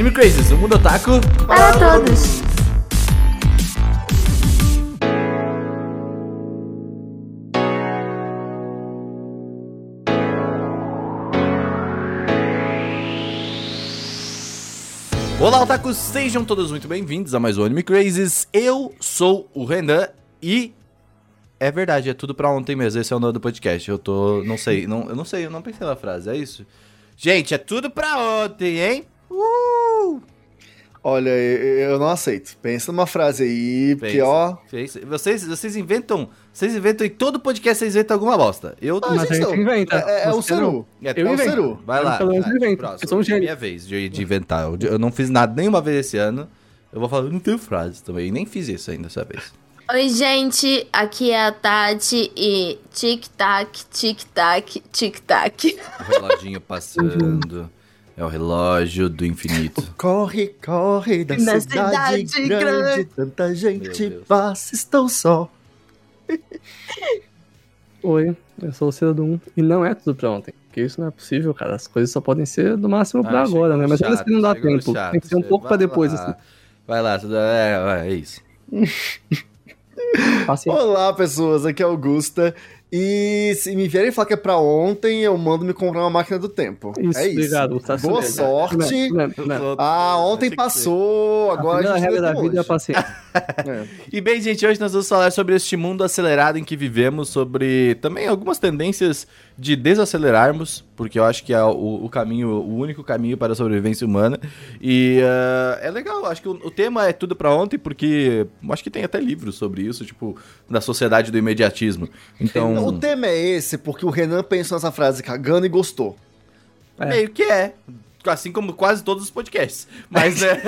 Anime Crazes, o mundo otaku Para todos. Olá, otakus, sejam todos muito bem-vindos a mais um Anime Crazes. Eu sou o Renan e é verdade, é tudo pra ontem mesmo. Esse é o nome do podcast. Eu tô, não sei, não, eu não sei, eu não pensei na frase, é isso? Gente, é tudo pra ontem, hein? Uh! Olha, eu não aceito. Pensa numa frase aí, porque Pensa. ó. Fez. Vocês, vocês inventam, vocês inventam em todo podcast vocês inventam alguma bosta. Eu Ah, Mas gente, a gente não. inventa. É, é o Você não. Seru. É, Eu é o invento. Seru. Vai lá. pelo menos vai, invento, próximo. eu sou um gênio. Minha vez de, de inventar. Eu, eu não fiz nada nenhuma vez esse ano. Eu vou falar, eu não tenho frase também. Nem fiz isso ainda dessa vez. Oi, gente. Aqui é a Tati e tic-tac, tic-tac, tic-tac. O reloginho passando. É o relógio do infinito. Corre, corre da Na cidade, cidade grande, grande. tanta gente passa, estou só. Oi, eu sou o Cidadum. E não é tudo pra ontem. Porque isso não é possível, cara. As coisas só podem ser do máximo pra Ah, agora, chegou né? Mas chato, ainda assim não dá tempo. chato, Tem que ser um pouco pra depois, lá. assim. Vai lá, tudo- é, é, é isso. Olá, pessoas, aqui é Augusta. E se me vierem falar que é pra ontem, eu mando me comprar uma máquina do tempo. Isso, é isso. obrigado. Tá Boa certo. sorte. Não, não, não. Ah, ontem passou, A agora primeira a gente regra da até vida é a hoje. paciência. É. E bem, gente, hoje nós vamos falar sobre este mundo acelerado em que vivemos, sobre também algumas tendências de desacelerarmos, porque eu acho que é o, o caminho, o único caminho para a sobrevivência humana. E ah, é legal, acho que o, o tema é tudo pra ontem, porque acho que tem até livros sobre isso, tipo, da sociedade do imediatismo. Então, O tema é esse, porque o Renan pensou nessa frase cagando e gostou. É. meio que é. Assim como quase todos os podcasts. Mas é.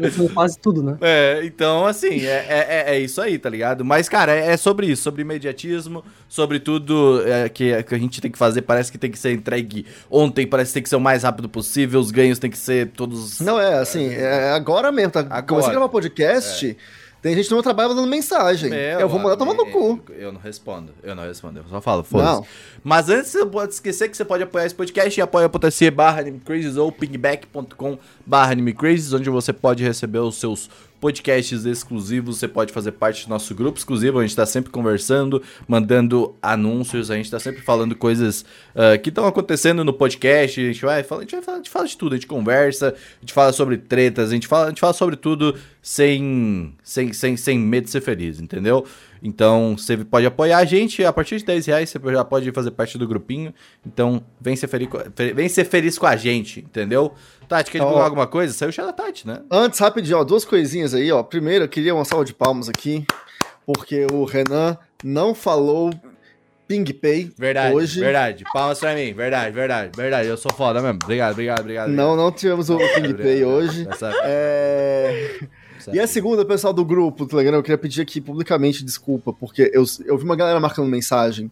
Eu sou quase tudo, né? É, então, assim, é, é, é- é isso aí, tá ligado? Mas, cara, é, é sobre isso, sobre imediatismo, sobre tudo é, que, que a gente tem que fazer. Parece que tem que ser entregue ontem, parece que tem que ser o mais rápido possível, os ganhos tem que ser todos. Não, é assim, é agora mesmo, tá? Agora. Comecei a gravar podcast, tem gente no meu trabalho mandando mensagem. Meu eu vou mandar tomar no cu. Eu não respondo, eu não respondo, eu só falo, foda-se. Mas antes, você pode esquecer que você pode apoiar esse podcast em apoia.se barra animecrazes ou pingback.com barra animecrazes, onde você pode receber os seus podcasts exclusivos, você pode fazer parte do nosso grupo exclusivo, a gente tá sempre conversando, mandando anúncios, a gente tá sempre falando coisas ah, que estão acontecendo no podcast, a gente vai falar, a gente vai falar, a gente fala de tudo, a gente conversa, a gente fala sobre tretas, a gente fala, a gente fala sobre tudo sem, sem, sem, sem medo de ser feliz, entendeu? Então, você pode apoiar a gente, a partir de 10 reais você já pode fazer parte do grupinho. Então, vem ser feliz, vem ser feliz com a gente, entendeu? Tati, quer divulgar alguma coisa? Saiu o chá da Tati, né? Antes, rapidinho, ó, duas coisinhas aí, ó. Primeiro, eu queria uma salva de palmas aqui, porque o Renan não falou PingPay Verdade, hoje. verdade. Palmas pra mim, verdade, verdade, verdade. Eu sou foda mesmo. Obrigado, obrigado, obrigado. Não, não tivemos o PingPay hoje. Essa- É... E a segunda, pessoal do grupo do Telegram, eu queria pedir aqui publicamente desculpa, porque eu, eu vi uma galera marcando mensagem,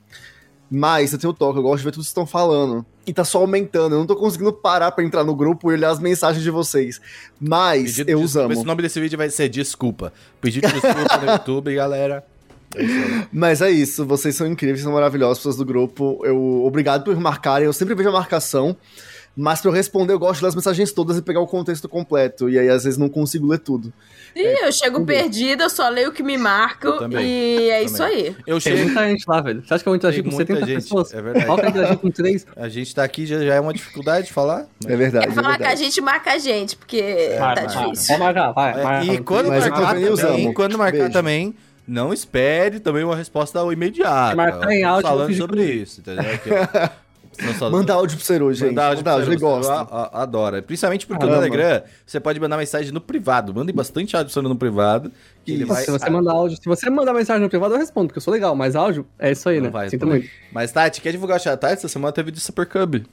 mas eu tenho toque, eu gosto de ver tudo que vocês estão falando. E tá só aumentando, eu não tô conseguindo parar pra entrar no grupo e olhar as mensagens de vocês. Mas Pedido eu os amo. Esse nome desse vídeo vai ser Desculpa. Pedido de desculpa no YouTube, galera. É. Mas é isso, vocês são incríveis, são maravilhosos, pessoas do grupo. Eu, obrigado por marcarem, eu sempre vejo a marcação. Mas pra eu responder, eu gosto de ler as mensagens todas e pegar o contexto completo. E aí, às vezes, não consigo ler tudo. Ih, eu chego perdida, eu só leio o que me marca Eu também, e é isso aí. Eu Tem chego. muita gente lá, velho. Você acha que eu vou interagir Tem com muita 70 gente, pessoas? é verdade. Falta interagir com 3. A gente tá aqui, já, já é uma dificuldade de falar. É verdade, É é falar que a verdade. gente marca a gente, porque Vai, tá vai, difícil. Pode marcar, vai. É, marca. e quando Mas marcar também também, quando marcar Beijo. também, não espere também uma resposta imediata. Marcar em áudio, falando sobre isso, entendeu? Só- Manda áudio pro Seru, gente. Mandar áudio Manda áudio, ele gosta. Adora. Principalmente porque Caramba. no Telegram você pode mandar mensagem no privado. Mandem bastante áudio no privado. Que ele vai. Se você mandar áudio, se você mandar mensagem no privado, eu respondo, porque eu sou legal, mas áudio é isso aí, Não né? vai Sinto muito. Mas, Tati, quer divulgar o chat Tati? Essa semana teve de Super Cub.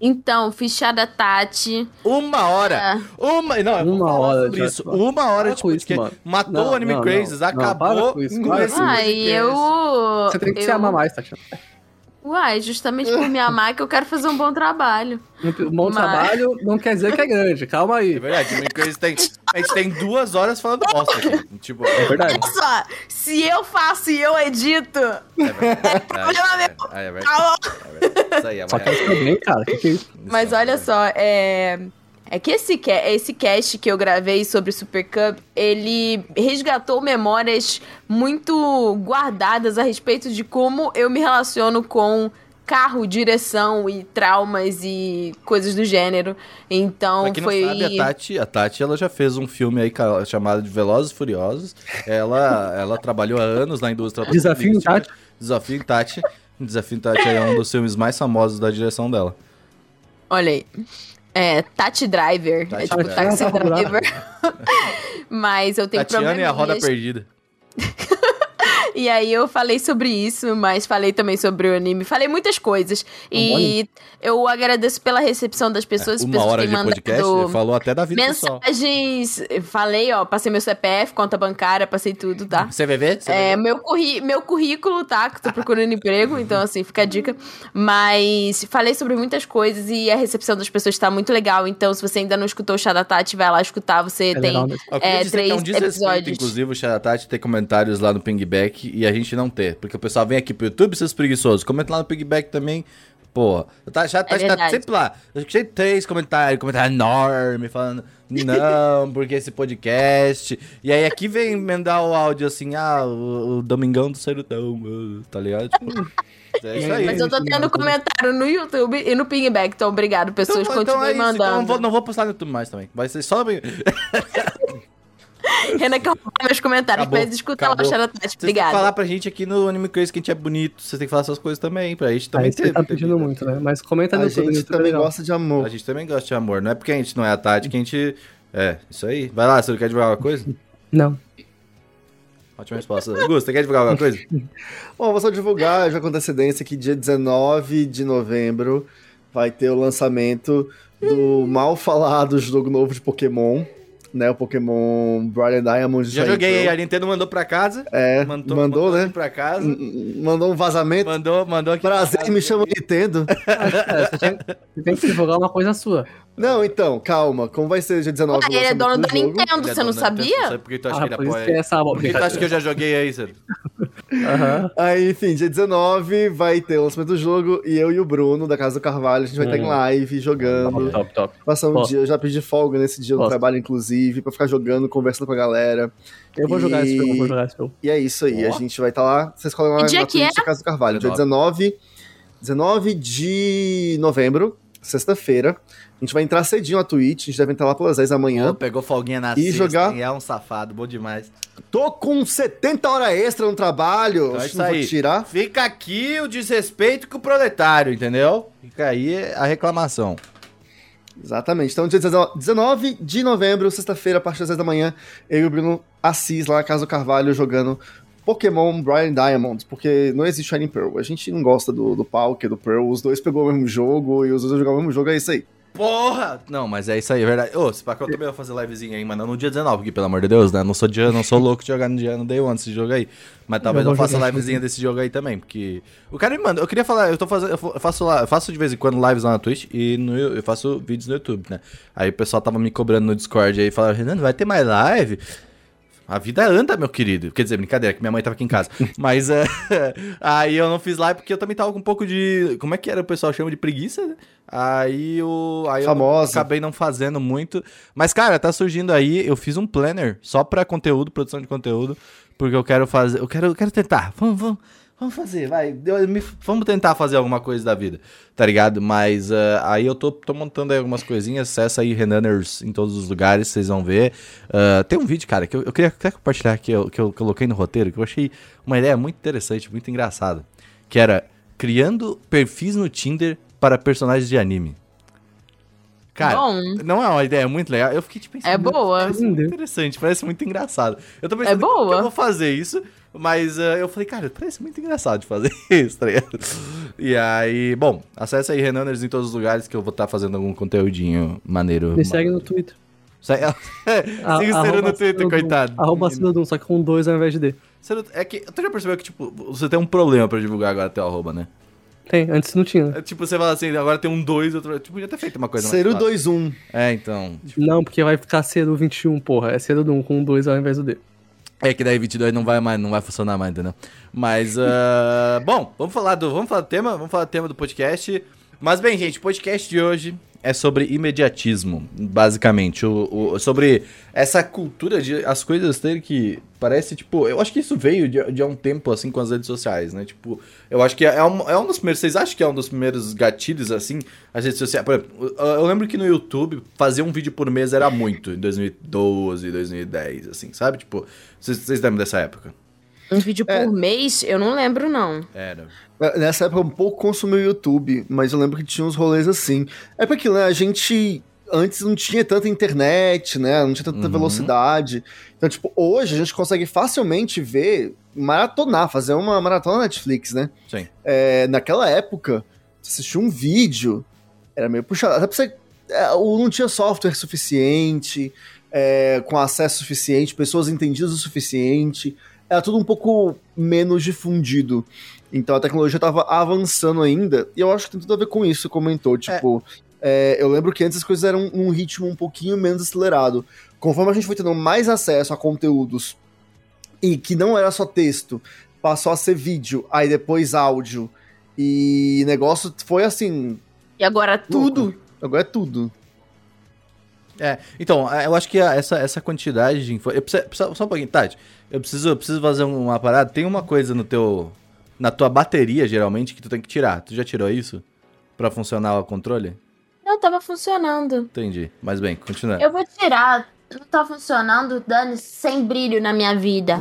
Então, fichada Tati. Uma hora! É. Uma. Não, eu vou Uma falar hora sobre de isso. podcast. Uma hora de podcast. mano. Matou Não, o Anime não, Crazes. não. Não, acabou para com isso, com para com isso. Podcast. eu. Você tem que eu... se amar mais, Tatiana. Uai, justamente por me amar que eu quero fazer um bom trabalho. Um bom Mas- trabalho não quer dizer que é grande, calma É aí. verdade, o Anime Crazes tem. A gente tem duas horas falando bosta aqui. Tipo, É verdade. Olha só, se eu faço e eu edito, é verdade. problema meu. É, é verdade. Tá É verdade. Isso aí, Só amanhã. que eu bem, cara. Que que é isso? Mas olha só, é. É que esse, esse cast que eu gravei sobre o Super Cup, ele resgatou memórias muito guardadas a respeito de como eu me relaciono com carro, direção e traumas e coisas do gênero. Então Pra quem foi. não sabe, a Tati, a Tati, ela já fez um filme aí chamado de Velozes e Furiosos. Ela, ela trabalhou há anos na indústria Desafio. Tati. Desafio em Tati. Desafio em Tati é um dos filmes mais famosos da direção dela. Olha aí. É, Tati Driver. Tati é tipo Driver. Taxi tá Driver. Mas eu tenho Tatiana e a roda perdida. E aí eu falei sobre isso, mas falei também sobre o anime. Falei muitas coisas. E eu agradeço pela recepção das pessoas. É, Uma pessoas hora de podcast, falou até da vida pessoal. mensagens. Falei, ó, passei meu CPF, conta bancária, passei tudo, tá? CVV? É, meu, curri meu currículo, tá? Que tô procurando emprego, então assim, fica a dica. Mas falei sobre muitas coisas e a recepção das pessoas tá muito legal. Então, se você ainda não escutou o Chá da Tati, vai lá escutar. Você É tem. legal queria É, que é um três episódios. inclusive, o Xaratati ter comentários lá no Pingback e a gente não ter. Porque o pessoal vem aqui pro YouTube, seus preguiçosos. Comenta lá no Pingback também. Pô, tá, já tá, É tá sempre lá. Eu escutei três comentários, comentário enorme, falando, não, porque esse podcast. E aí aqui vem emendar o áudio assim, ah, o, o Domingão do Serutão, uh, tá ligado? Tipo, é isso aí. Mas eu tô tendo comentário no YouTube e no Pingback, então obrigado, pessoas. Então, então continuem é isso, mandando. então não vou, não vou postar no YouTube mais também. Vai ser só. Renan quer roubar meus comentários, Acabou, mas escuta lá o acabou. Chá da Tati. Vocês têm que falar pra gente aqui no Anime Crazy que a gente é bonito. Vocês têm que falar essas coisas também, pra gente também Aí você tá ter pedindo vida. muito, né? Mas comenta no A YouTube. no gente YouTube é também legal. gosta de amor. A gente também gosta de amor. Não é porque a gente não é a Tati que a gente. É, isso aí. Vai lá, você não quer divulgar alguma coisa? Não. Ótima resposta. Augusto, você quer divulgar alguma coisa? Bom, vou só divulgar já com antecedência que dia 19 de novembro vai ter o lançamento do mal falado jogo novo de Pokémon, né? O Pokémon Bright and Diamond. Já joguei Pearl. a Nintendo mandou pra casa. É, Mandou, mandou, né? aqui pra casa. Mandou um vazamento. Mandou, mandou aqui. pra Prazer, casa. me chama Nintendo. É, você, tem, você tem que divulgar uma coisa sua. Não, então, calma. Como vai ser dia 19 Ah, ele é dono da lançamento do jogo? Nintendo, Ele é você não da sabia? Sabe por que tu acha Ah, que ele apoia? que é essa Por que tu acha que eu já joguei aí, Ciro? Aham. Aí, enfim, dia 19 vai ter o lançamento do jogo e eu e o Bruno, da Casa do Carvalho, a gente vai estar em Hum. live jogando. Top, top, top. Passar um Posso. dia, eu já pedi folga nesse dia do Posso. trabalho, inclusive, pra ficar jogando, conversando com a galera. Eu vou jogar esse E- jogo, eu vou jogar esse jogo. E é isso aí, a gente vai estar lá. Vocês colam lá na Twitch da Casa do Carvalho, dia 19, 19 de novembro, sexta-feira. A gente vai entrar cedinho na Twitch, a gente deve entrar lá pelas 10 da manhã. Pô, pegou folguinha na E sexta, jogar-? É um safado, bom demais. Tô com 70 horas extra no trabalho. Então é acho isso que não vou tirar. Fica aqui o desrespeito com o proletário, entendeu? Fica aí a reclamação. Exatamente. Então, dia 19 de novembro, sexta-feira, a partir das 10 da manhã, eu e o Bruno Assis lá na Casa do Carvalho jogando Pokémon Brian Diamond, porque não existe Shining Pearl. A gente não gosta do, do Palk, do Pearl. Os dois pegou o mesmo jogo e os dois jogaram o mesmo jogo, é isso aí. Porra! Não, mas é isso aí, é verdade. Ô, se pá que eu também vou fazer livezinha aí, mas não no dia 19, porque pelo amor de Deus, né? Não sou, dia, não sou louco de jogar no dia no Day One esse jogo aí. Mas talvez eu, vou faça livezinha desse jogo aí também, porque. O cara me manda, eu queria falar, eu tô fazendo. Eu faço, lá, eu faço de vez em quando lives lá na Twitch e no, eu faço vídeos no YouTube, né? Aí o pessoal tava me cobrando no Discord aí, falava, Renan, vai ter mais live? A vida anda, meu querido. Quer dizer, brincadeira, que minha mãe tava aqui em casa. Mas é, aí eu não fiz live porque eu também tava com um pouco de. Como é que era? O pessoal chama de preguiça, né? Aí, o, aí eu Famosa. acabei não fazendo muito. Mas, cara, tá surgindo aí. Eu fiz um planner só pra conteúdo, produção de conteúdo. Porque eu quero fazer. Eu quero, eu quero tentar. Vamos, vamos. Vamos fazer, vai. Eu- me- vamos tentar fazer alguma coisa da vida, tá ligado? Mas ah, aí eu tô, tô montando aí algumas coisinhas. Acessa aí Renaners em todos os lugares, vocês vão ver. Ah, tem um vídeo, cara, que eu, eu queria até compartilhar que eu, que eu coloquei no roteiro, que eu achei uma ideia muito interessante, muito engraçada. Que era criando perfis no Tinder para personagens de anime. Cara, Bom. não é uma ideia muito legal. Eu fiquei tipo pensando, É boa. Parece muito interessante, parece muito engraçado. Eu tô pensando É boa. eu vou fazer isso, mas ah, eu falei, cara, parece muito engraçado de fazer isso, tá ligado? E aí, bom, acesse aí Renaners em todos os lugares que eu vou estar fazendo algum conteúdinho maneiro. Me segue no Twitter. Segue o Ciro no arroba Twitter, coitado. Arroba Cidadum, só que com dois ao invés de D. Ciro, É que tu já percebeu que, tipo, você tem um problema pra divulgar agora teu arroba, né? Tem, antes não tinha. É, tipo, você fala assim, agora tem um 2, outro. Tipo, podia ter feito uma coisa Seru mais. fácil. 2-1. É, então. Não, porque vai ficar Cedo 21, porra. É Cedo 1 com dois ao invés do D. É que daí 22 não vai mais, não vai funcionar mais, entendeu? Mas, ah, bom, vamos falar do, vamos falar do tema, vamos falar do tema do podcast. Mas bem, gente, podcast de hoje é sobre imediatismo, basicamente. O, o- sobre essa cultura de as coisas terem que. Parece, tipo. Eu acho que isso veio de, de há um tempo, assim, com as redes sociais, né? Tipo, eu acho que é um, é um dos primeiros. Vocês acham que é um dos primeiros gatilhos, assim, as redes sociais? Por exemplo, eu, lembro que no YouTube, fazer um vídeo por mês era muito, em 2012, 2010, assim, sabe? Tipo, vocês lembram dessa época? Um vídeo É. por mês, eu não lembro, não. Era. Nessa época eu um pouco consumi o YouTube, mas eu lembro que tinha uns rolês assim. É porque aquilo, né? A gente antes não tinha tanta internet, né? Não tinha tanta Uhum. velocidade. Então, tipo, hoje a gente consegue facilmente ver, maratonar, fazer uma maratona Netflix, né? Sim. É, naquela época, você assistir um vídeo, era meio puxado. Até pra você. é, não tinha software suficiente, é, com acesso suficiente, pessoas entendidas o suficiente. Era tudo um pouco menos difundido. Então a tecnologia estava avançando ainda, e eu acho que tem tudo a ver com isso, comentou. Tipo, é, eu lembro que antes as coisas eram um ritmo um pouquinho menos acelerado. Conforme a gente foi tendo mais acesso a conteúdos e que não era só texto, passou a ser vídeo, aí depois áudio, e negócio foi assim. E agora tudo. Agora é tudo. É, então, eu acho que essa, essa quantidade de info... eu preciso- preciso- Só um pouquinho, Tati. Eu preciso, eu preciso fazer uma parada. Tem uma coisa no teu... Na tua bateria, geralmente, que tu tem que tirar. Tu já tirou isso? Pra funcionar o controle? Não, tava funcionando. Entendi. Mas bem, continua. Eu vou tirar. Não tá funcionando, dane sem brilho na minha vida.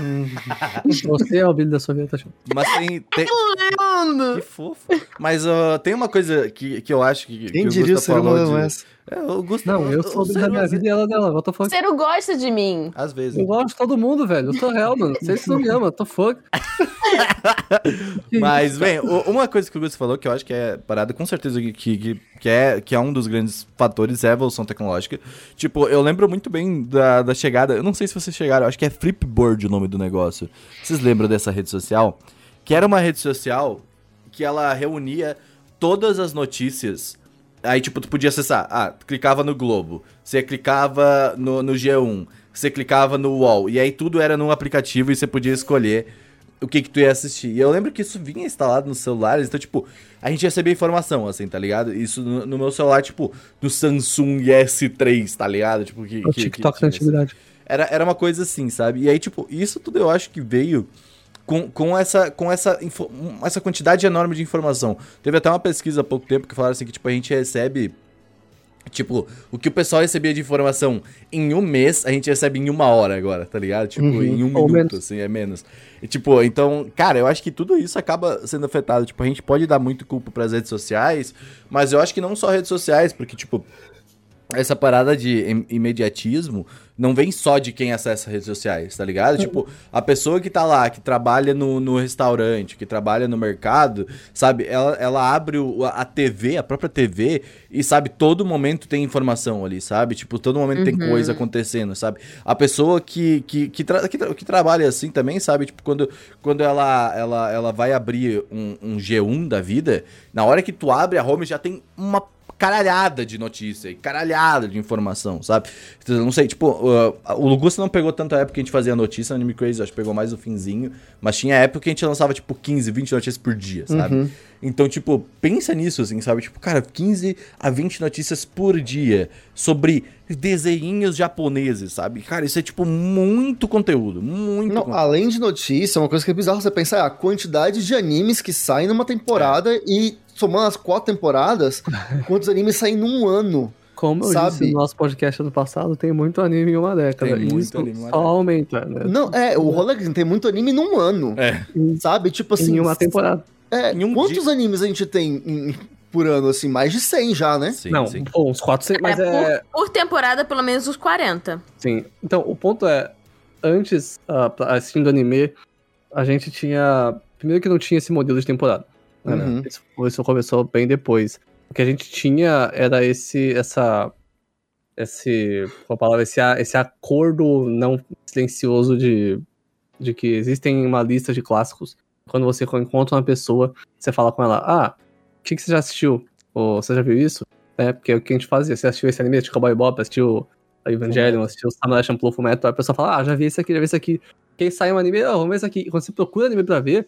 Você é o brilho da sua vida, tá achando? Mas tem... tem... Que fofo. Mas ó, tem uma coisa que, que eu acho que, que Quem o diria o ser humano de... essa? É, o Gusta, Não, eu sou da minha vida e ela dela. What the O fuck? Cero gosta de mim. Às vezes. Eu gosto de todo mundo, velho. Eu sou real, mano. Vocês não me amam, tô fuck. Que Mas, bem, uma coisa que o Gusto falou que eu acho que é parada com certeza que, que, que, é, que é um dos grandes fatores é a evolução tecnológica. Tipo, eu lembro muito bem da, da chegada. Eu não sei se vocês chegaram, eu acho que é Flipboard o nome do negócio. Vocês lembram dessa rede social? Que era uma rede social que ela reunia todas as notícias. Aí, tipo, tu podia acessar. Ah, tu clicava no Globo. Você clicava no, no G1. Você clicava no UOL. E aí tudo era num aplicativo e você podia escolher o que que tu ia assistir. E eu lembro que isso vinha instalado nos celulares, então, tipo, a gente recebia informação, assim, tá ligado? Isso no, no meu celular, tipo, do Samsung S3, tá ligado? Tipo, que... O que- TikTok que da tinha antiguidade. era, era uma coisa assim, sabe? E aí, tipo, isso tudo eu acho que veio com, com, essa, com essa, essa quantidade enorme de informação. Teve até uma pesquisa há pouco tempo que falaram assim que, tipo, a gente recebe. Tipo, o que o pessoal recebia de informação em um mês, a gente recebe em uma hora agora, tá ligado? Tipo, Uhum. em um minuto, menos. assim, é menos. E, tipo, então, cara, eu acho que tudo isso acaba sendo afetado. Tipo, a gente pode dar muito culpa pras redes sociais, mas eu acho que não só redes sociais, porque, tipo, essa parada de im- imediatismo não vem só de quem acessa redes sociais, tá ligado? Tipo, a pessoa que tá lá, que trabalha no, no restaurante, que trabalha no mercado, sabe? Ela, ela abre o- a TV, a própria TV, e sabe, todo momento tem informação ali, sabe? Tipo, todo momento tem coisa acontecendo, sabe? A pessoa que, que, que, tra- que, tra- que trabalha assim também, sabe? Tipo, quando, quando ela, ela, ela vai abrir um, um G1 da vida, na hora que tu abre a home já tem uma caralhada de notícia e caralhada de informação, sabe? Eu não sei, tipo, uh, o Lugusta não pegou tanta época que a gente fazia notícia, no Anime Crazy acho que pegou mais o finzinho, mas tinha época que a gente lançava, tipo, 15, 20 notícias por dia, sabe? Uhum. Então, tipo, pensa nisso, assim, sabe? Tipo, cara, 15 a 20 notícias por dia sobre desenhinhos japoneses, sabe? Cara, isso é, tipo, muito conteúdo, muito Não, conteúdo. além de notícia, uma coisa que é bizarro você pensar é a quantidade de animes que saem numa temporada e somando as quatro temporadas, quantos animes saem num ano. Como eu Sabe? disse no nosso podcast ano passado, tem muito anime em uma década. Tem muito isso anime só década. aumenta, né? Não, é, o rolê é tem muito anime num ano. É. Sabe? Tipo assim. em uma temporada. É, Em um quantos dia. animes a gente tem em- por ano, assim? Mais de 100 já, né? Sim, não, sim. pô, uns 400, mas É, é... por, por temporada, pelo menos uns 40. Sim. Então, o ponto é, antes, uh, pra- assistindo anime, a gente tinha... Primeiro que não tinha esse modelo de temporada. Né? Uhum. Isso, isso começou bem depois. O que a gente tinha era esse, essa... Esse, qual a palavra, esse, esse acordo não silencioso de, de que existem uma lista de clássicos. Quando você encontra uma pessoa, você fala com ela, ah, o que, que você já assistiu? Ou você já viu isso? É, porque é o que a gente fazia. Você assistiu esse anime, assistiu Cowboy Bop, assistiu a Evangelion, assistiu Samurai Champloo Fullmetal, a pessoa fala, ah, já vi esse aqui, já vi esse aqui. Quem sai um anime, ah, vamos ver esse aqui. E quando você procura anime pra ver,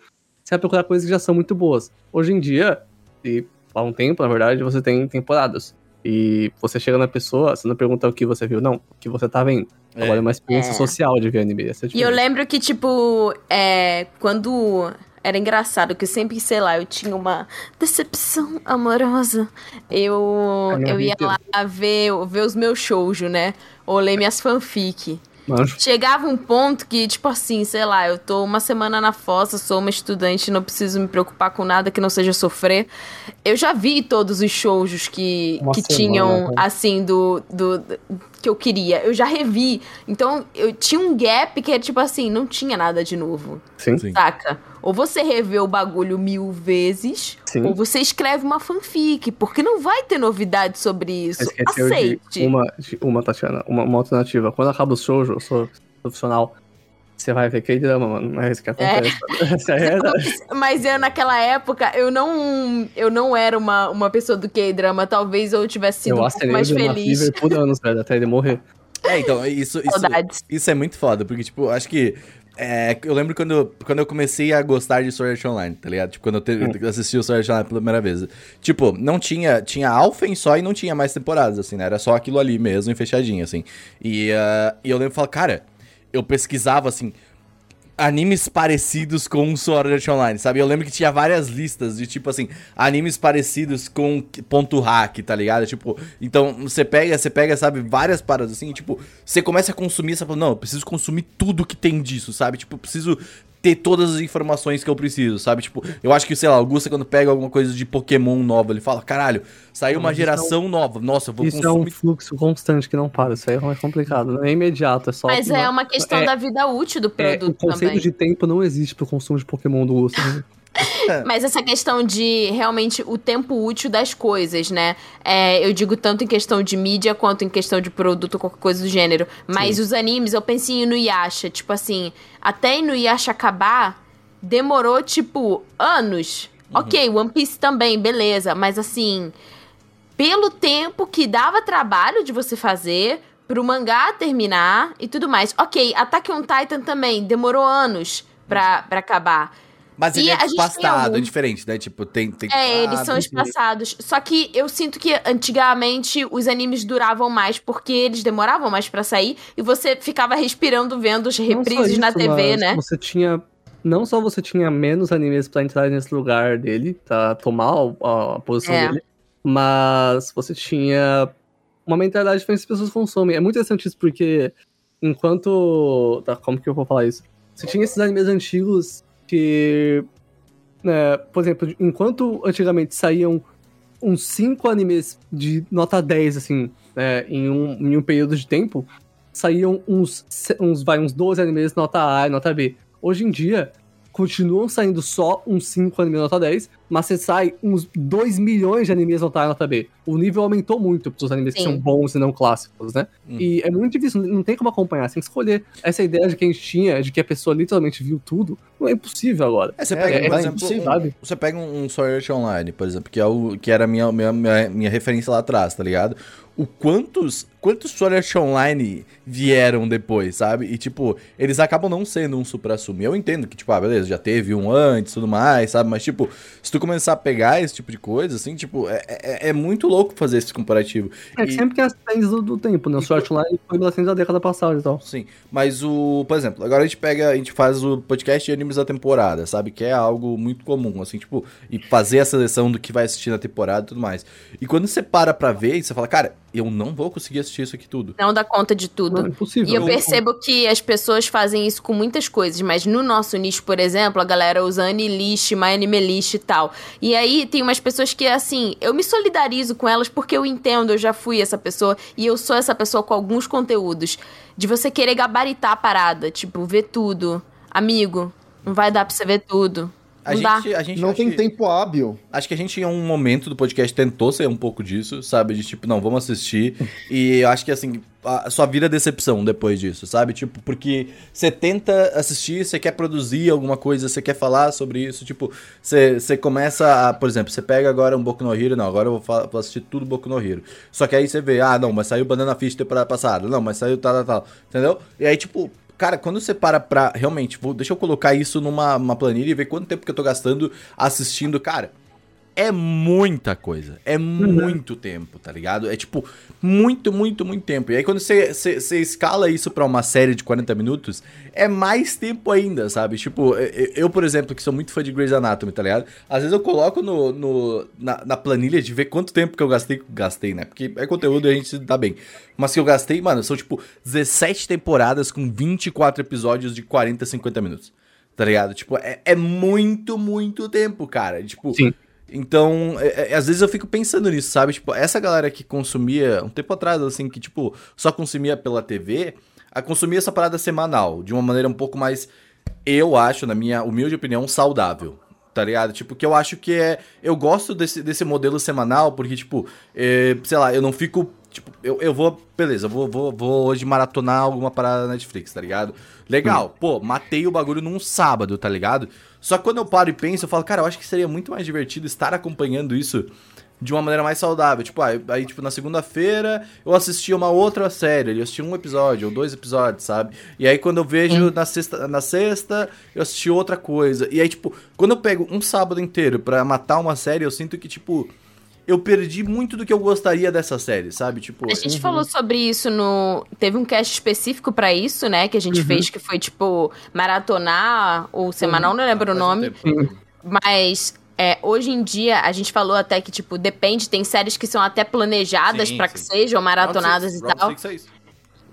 você vai procurar coisas que já são muito boas. Hoje em dia, e há um tempo, na verdade, você tem temporadas. E você chega na pessoa, você não pergunta o que você viu, não, o que você tá vendo. É. Agora é uma experiência É. social de ver anime. Essa é E eu lembro que, tipo, é, quando era engraçado, que sempre, sei lá, eu tinha uma decepção amorosa. Eu, eu ia lá ver, ver os meus shoujo, né? Ou ler minhas fanfic. Manjo. Chegava um ponto que, tipo assim, sei lá, eu tô uma semana na fossa, sou uma estudante, não preciso me preocupar com nada que não seja sofrer. Eu já vi todos os shoujos que, Uma que semana, tinham, né? assim, do, do- que eu queria. Eu já revi. Então, eu tinha um gap que era, tipo assim, não tinha nada de novo. Sim. Sim. Saca? Ou você revê o bagulho mil vezes, Sim. ou você escreve uma fanfic, porque não vai ter novidade sobre isso. Esqueceu Aceite. de uma, de uma, Tatiana, uma, uma alternativa. Quando acaba o shoujo, eu sou profissional, você vai ver K-drama, mano. Não é isso que acontece. É a realidade. Mas eu, naquela época, eu não, eu não era uma, uma pessoa do K-drama. Talvez eu tivesse sido Eu um pouco mais feliz. Fever por anos, velho, até ele morrer. É, então, isso, isso, Saudades. isso é muito foda, porque, tipo, acho que. é, eu lembro quando, quando eu comecei a gostar de Sword Art Online, tá ligado? Tipo, quando eu te- assisti o Sword Art Online pela primeira vez. Tipo, não tinha. Tinha Alphen só e não tinha mais temporadas, assim, né? Era só aquilo ali mesmo e fechadinho, assim. E, ah, e eu lembro e falo, cara, eu pesquisava assim. Animes parecidos com Sword Art Online, sabe? Eu lembro que tinha várias listas de tipo assim, animes parecidos com ponto hack, tá ligado? Tipo, então você pega, você pega, sabe, várias paradas assim, e, tipo, você começa a consumir, você fala, não, eu preciso consumir tudo que tem disso, sabe? Tipo, eu preciso ter todas as informações que eu preciso, sabe? Tipo, eu acho que, sei lá, o Augusta quando pega alguma coisa de Pokémon nova, ele fala, caralho, saiu uma é um- geração nova, nossa, eu vou Isso é consumir um fluxo constante que não para. Isso aí é complicado. Não é imediato, é só. Mas é uma questão é- da vida útil do é, produto o conceito também. de tempo não existe pro consumo de Pokémon do Gusto. Mas essa questão de realmente o tempo útil das coisas, né? É, eu digo tanto em questão de mídia quanto em questão de produto qualquer coisa do gênero. Mas os animes, eu pensei no Yasha. Tipo assim, até no Yasha acabar, demorou, tipo, anos. Ok, One Piece também, beleza. Mas assim, pelo tempo que dava trabalho de você fazer, pro mangá terminar e tudo mais. Ok, Attack on Titan também demorou anos pra, pra acabar. Mas ele E é gente tem espastado, algum- é diferente, né? Tipo, tem. tem É, eles são espaçados. Só que eu sinto que antigamente os animes duravam mais porque eles demoravam mais pra sair e você ficava respirando vendo os Não só reprises na isso, TV, mas né? Você tinha. Não só você tinha menos animes pra entrar nesse lugar dele, pra tomar a, a posição É. dele, mas você tinha uma mentalidade diferente que as pessoas consomem. É muito interessante isso porque enquanto. Tá, como que eu vou falar isso? Você tinha esses animes antigos que. né, por exemplo, enquanto antigamente saíam uns 5 animes de nota 10, assim, né, em, um, em um período de tempo, saíam uns, uns, vai, uns 12 animes nota A e nota B. Hoje em dia, continuam saindo só uns 5 animes nota 10, mas você sai uns 2 milhões de animes nota A e nota B. O nível aumentou muito pros animes que Sim. são bons e não clássicos, né? Hum. E é muito difícil, não tem como acompanhar. Você tem que escolher. Essa ideia de que a gente tinha, de que a pessoa literalmente viu tudo, não é impossível agora. É, você É, pega, é por exemplo, impossível. um- Sabe? você pega um, um Sword Art Online, por exemplo, que, é o, que era a minha, minha, minha, minha referência lá atrás, tá ligado? O quantos, quantos Sword Art Online vieram depois, sabe? E, tipo, eles acabam não sendo um supra-sumo. Eu entendo que, tipo, ah, beleza, já teve um antes e tudo mais, sabe? Mas, tipo, se tu começar a pegar esse tipo de coisa, assim, tipo, é, é, é muito louco fazer esse comparativo. É que E- sempre tem as trends do, do tempo, né? O Sword Art Online foi bastante da década passada e tal. Sim, mas o, por exemplo, agora a gente pega, a gente faz o podcast de animes da temporada, sabe? Que é algo muito comum, assim, tipo, e fazer a seleção do que vai assistir na temporada e tudo mais. E quando você para pra ver, e você fala, cara, eu não vou conseguir assistir isso aqui tudo. Não dá conta de Não, tudo. é impossível. E eu Eu- percebo que as pessoas fazem isso com muitas coisas, mas no nosso nicho, por exemplo, a galera usa Anilist, MyAnimeList e tal. E aí tem umas pessoas que, assim, eu me solidarizo com elas porque eu entendo, eu já fui essa pessoa e eu sou essa pessoa com alguns conteúdos. De você querer gabaritar a parada, tipo, ver tudo. Amigo, não vai dar pra você ver tudo. A Não dá. gente, a gente Não tem que- tempo hábil. Acho que a gente em um momento do podcast tentou ser um pouco disso, sabe? De tipo, não, vamos assistir. e eu acho que assim, a, só vira decepção depois disso, sabe? Tipo, porque você tenta assistir, você quer produzir alguma coisa, você quer falar sobre isso, tipo, você, começa a, por exemplo, você pega agora um Boku no Hero, não, agora eu vou, fa- vou assistir tudo Boku no Hero. Só que aí você vê, ah, não, mas saiu Banana Fish temporada passada, não, mas saiu tal, tal, tal, entendeu? E aí, tipo, Cara, quando você para pra. Realmente, vou, deixa eu colocar isso numa uma planilha e ver quanto tempo que eu tô gastando assistindo. Cara, é muita coisa. É muito tempo, tá ligado? É tipo, muito, muito, muito tempo. E aí quando você, você, você escala isso pra uma série de 40 minutos, é mais tempo ainda, sabe? Tipo, eu, eu, por exemplo, que sou muito fã de Grey's Anatomy, tá ligado? Às vezes eu coloco no, no, na, na planilha de ver quanto tempo que eu gastei. Gastei, né? Porque é conteúdo e a gente dá bem. Mas que eu gastei, mano, são tipo 17 temporadas com 24 episódios de 40, 50 minutos. Tá ligado? Tipo, é, é muito, muito tempo, cara. Tipo. Sim. Então, é, é, às vezes eu fico pensando nisso, sabe? Tipo, essa galera que consumia, um tempo atrás, assim, que, tipo, só consumia pela TV, a consumia essa parada semanal, de uma maneira um pouco mais, eu acho, na minha humilde opinião, saudável. Tá ligado? Tipo, que eu acho que é. Eu gosto desse, desse modelo semanal, porque, tipo, é, sei lá, eu não fico. Tipo, eu, eu vou. Beleza, eu vou, vou, vou hoje maratonar alguma parada na Netflix, tá ligado? Legal, hum. pô, matei o bagulho num sábado, tá ligado? Só que quando eu paro e penso, eu falo, cara, eu acho que seria muito mais divertido estar acompanhando isso de uma maneira mais saudável. Tipo, aí, aí tipo, na segunda-feira eu assisti uma outra série, eu assisti um episódio ou dois episódios, sabe? E aí quando eu vejo na sexta, na sexta, eu assisti outra coisa. E aí, tipo, quando eu pego um sábado inteiro para matar uma série, eu sinto que, tipo, eu perdi muito do que eu gostaria dessa série, sabe? Tipo, a gente uhum. falou sobre isso no. Teve um cast específico para isso, né? Que a gente uhum. fez, que foi tipo maratonar ou semanal, uhum. não lembro ah, o nome. Mas é, hoje em dia, a gente falou até que, tipo, depende, tem séries que são até planejadas para que sejam maratonadas e tal. É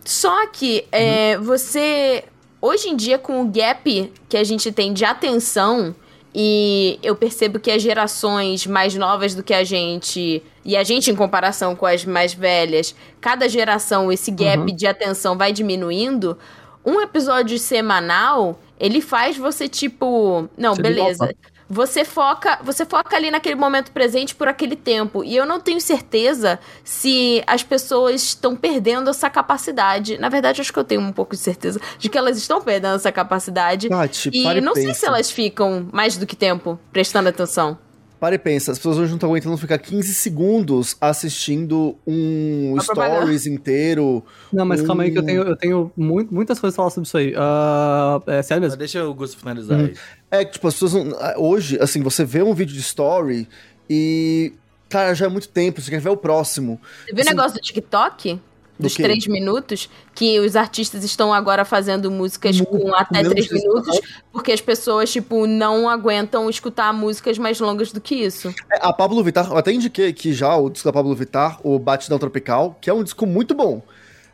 Só que é, uhum. você. Hoje em dia, com o gap que a gente tem de atenção e eu percebo que as gerações mais novas do que a gente, e a gente em comparação com as mais velhas, cada geração esse gap uhum. de atenção vai diminuindo. Um episódio semanal, ele faz você tipo, não, você beleza você foca, você foca ali naquele momento presente por aquele tempo. E eu não tenho certeza se as pessoas estão perdendo essa capacidade. Na verdade, acho que eu tenho um pouco de certeza de que elas estão perdendo essa capacidade. Tati, e não sei se elas ficam mais do que tempo prestando atenção. Para e pensa, as pessoas hoje não estão aguentando ficar 15 segundos assistindo um stories propaganda. inteiro. Não, mas um... calma aí que eu tenho, eu tenho muito, muitas coisas a falar sobre isso aí. Uh, é sério mesmo? Mas deixa o Gusto finalizar uhum. aí. É que, tipo, as pessoas. Hoje, assim, você vê um vídeo de story e. Cara, já é muito tempo, você quer ver o próximo. Você viu o assim, negócio do TikTok? Dos três minutos, que os artistas estão agora fazendo músicas Muito, com até três minutos, porque as pessoas, tipo, não aguentam escutar músicas mais longas do que isso. É, a Pablo Vittar, eu até indiquei aqui já o disco da Pablo Vittar, o Batidão Tropical, que é um disco muito bom.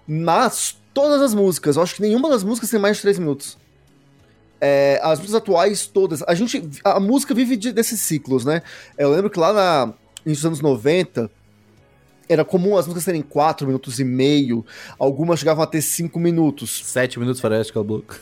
Mas todas as músicas, eu acho que nenhuma das músicas tem mais de três minutos. É, as músicas atuais, todas. A gente. A música vive de, desses ciclos, né? Eu lembro que lá na, nos anos 90 era comum as músicas terem 4 minutos e meio, algumas chegavam a ter 5 minutos. 7 minutos parece que é o bloco.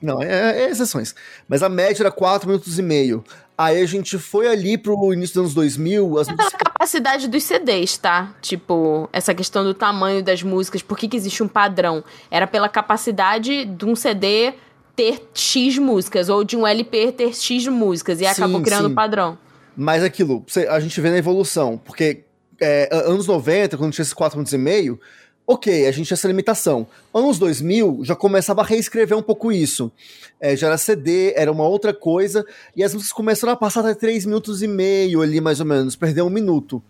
Não, é, é, exceções. Mas a média era 4 minutos e meio. Aí a gente foi ali pro início dos anos 2000. As é músicas... pela capacidade dos CDs, tá? Tipo, essa questão do tamanho das músicas, por que, que existe um padrão? Era pela capacidade de um CD ter X músicas, ou de um LP ter X músicas, e sim, acabou criando um padrão. Mas aquilo, a gente vê na evolução, porque é, anos 90, quando tinha esses 4 minutos e meio, ok, a gente tinha essa limitação. Anos 2000 já começava a reescrever um pouco isso. É, já era CD, era uma outra coisa, e as músicas começaram a passar até 3 minutos e meio ali, mais ou menos, perder um minuto.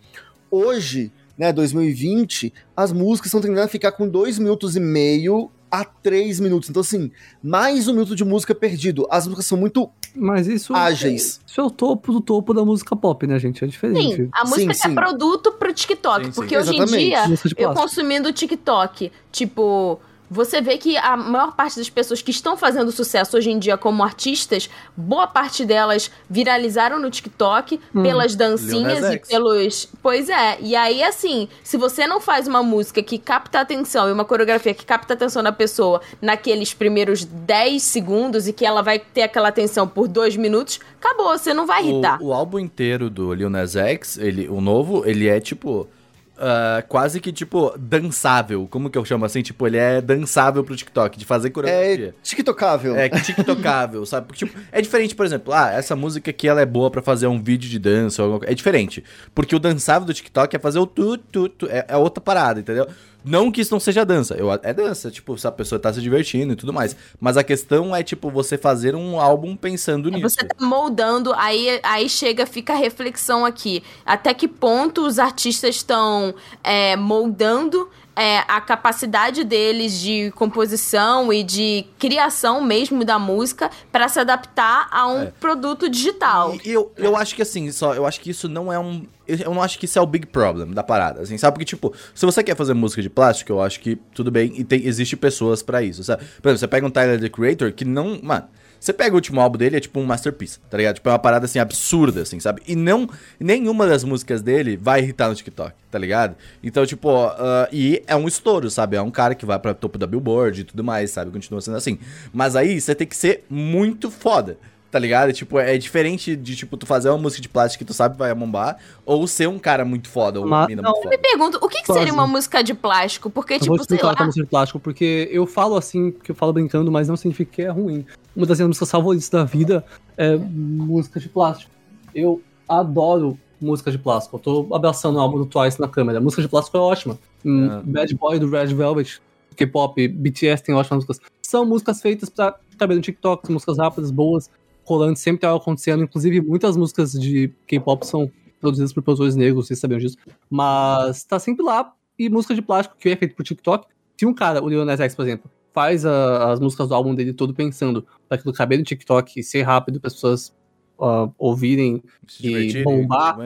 Hoje, né, 2020, as músicas estão tendendo a ficar com 2 minutos e meio a 3 minutos. Então, assim, mais um minuto de música perdido. As músicas são muito Mas isso, ágeis. Isso é o topo do topo da música pop, né, gente? É diferente. Sim, a música sim, é sim. é produto pro TikTok. Sim, porque hoje em dia, eu consumindo o TikTok, tipo você vê que a maior parte das pessoas que estão fazendo sucesso hoje em dia como artistas, boa parte delas viralizaram no TikTok hum. pelas dancinhas e pelos. Pois é. E aí, assim, se você não faz uma música que capta a atenção e uma coreografia que capta a atenção da pessoa naqueles primeiros 10 segundos e que ela vai ter aquela atenção por dois minutos, acabou, você não vai irritar. O, o álbum inteiro do Lil Nas X, ele, o novo, ele é tipo uh, quase que, tipo, dançável. Como que eu chamo assim? Tipo, ele é dançável pro TikTok, de fazer coreografia. É tiktocável. É, tiktocável, sabe? Porque, tipo, é diferente, por exemplo, ah, essa música aqui, ela é boa para fazer um vídeo de dança, ou é diferente. Porque o dançável do TikTok é fazer o tu, tu, tu, é, é outra parada, entendeu? Não que isso não seja dança, eu, é dança, tipo, se a pessoa tá se divertindo e tudo mais. Mas a questão é, tipo, você fazer um álbum pensando nisso. Você tá moldando, aí, aí chega, fica a reflexão aqui. Até que ponto os artistas estão é, moldando é, a capacidade deles de composição e de criação mesmo da música para se adaptar a um É. produto digital. E eu, eu acho que assim, só, eu acho que isso não é um. Eu não acho que isso é o big problem da parada, assim, sabe? Porque, tipo, se você quer fazer música de plástico, eu acho que tudo bem e tem, existe pessoas pra isso, sabe? Por exemplo, você pega um Tyler the Creator que não. Mano, você pega o último álbum dele, é tipo um masterpiece, tá ligado? Tipo, é uma parada assim absurda, assim, sabe? E não. Nenhuma das músicas dele vai irritar no TikTok, tá ligado? Então, tipo, ah, e é um estouro, sabe? É um cara que vai pra topo da Billboard e tudo mais, sabe? Continua sendo assim. Mas aí você tem que ser muito foda. Tá ligado? Tipo, é diferente de, tipo, tu fazer uma música de plástico que tu sabe vai bombar, ou ser um cara muito foda, ou uma mina não. muito foda. Me pergunto, o que, que seria uma música de plástico? Porque, Eu tipo, vou sei lá. é música de plástico, porque eu falo assim, que eu falo brincando, mas não significa que é ruim. Uma das minhas músicas favoritas da vida é música de plástico. Eu adoro música de plástico. Eu tô abraçando o álbum do Twice na câmera. Música de plástico é ótima. Ah. Bad Boy do Red Velvet, K-pop, BTS tem ótimas músicas. São músicas feitas pra caber no TikTok, músicas rápidas, boas, rolando, sempre tá acontecendo. Inclusive, muitas músicas de K-pop são produzidas por produtores negros, vocês sabiam disso. Mas tá sempre lá. E música de plástico, que é feito por TikTok, se um cara, o Lil Nas X, por exemplo, faz a- as músicas do álbum dele todo pensando pra aquilo caber no TikTok e ser rápido para as pessoas ah, ouvirem, Se e bombar.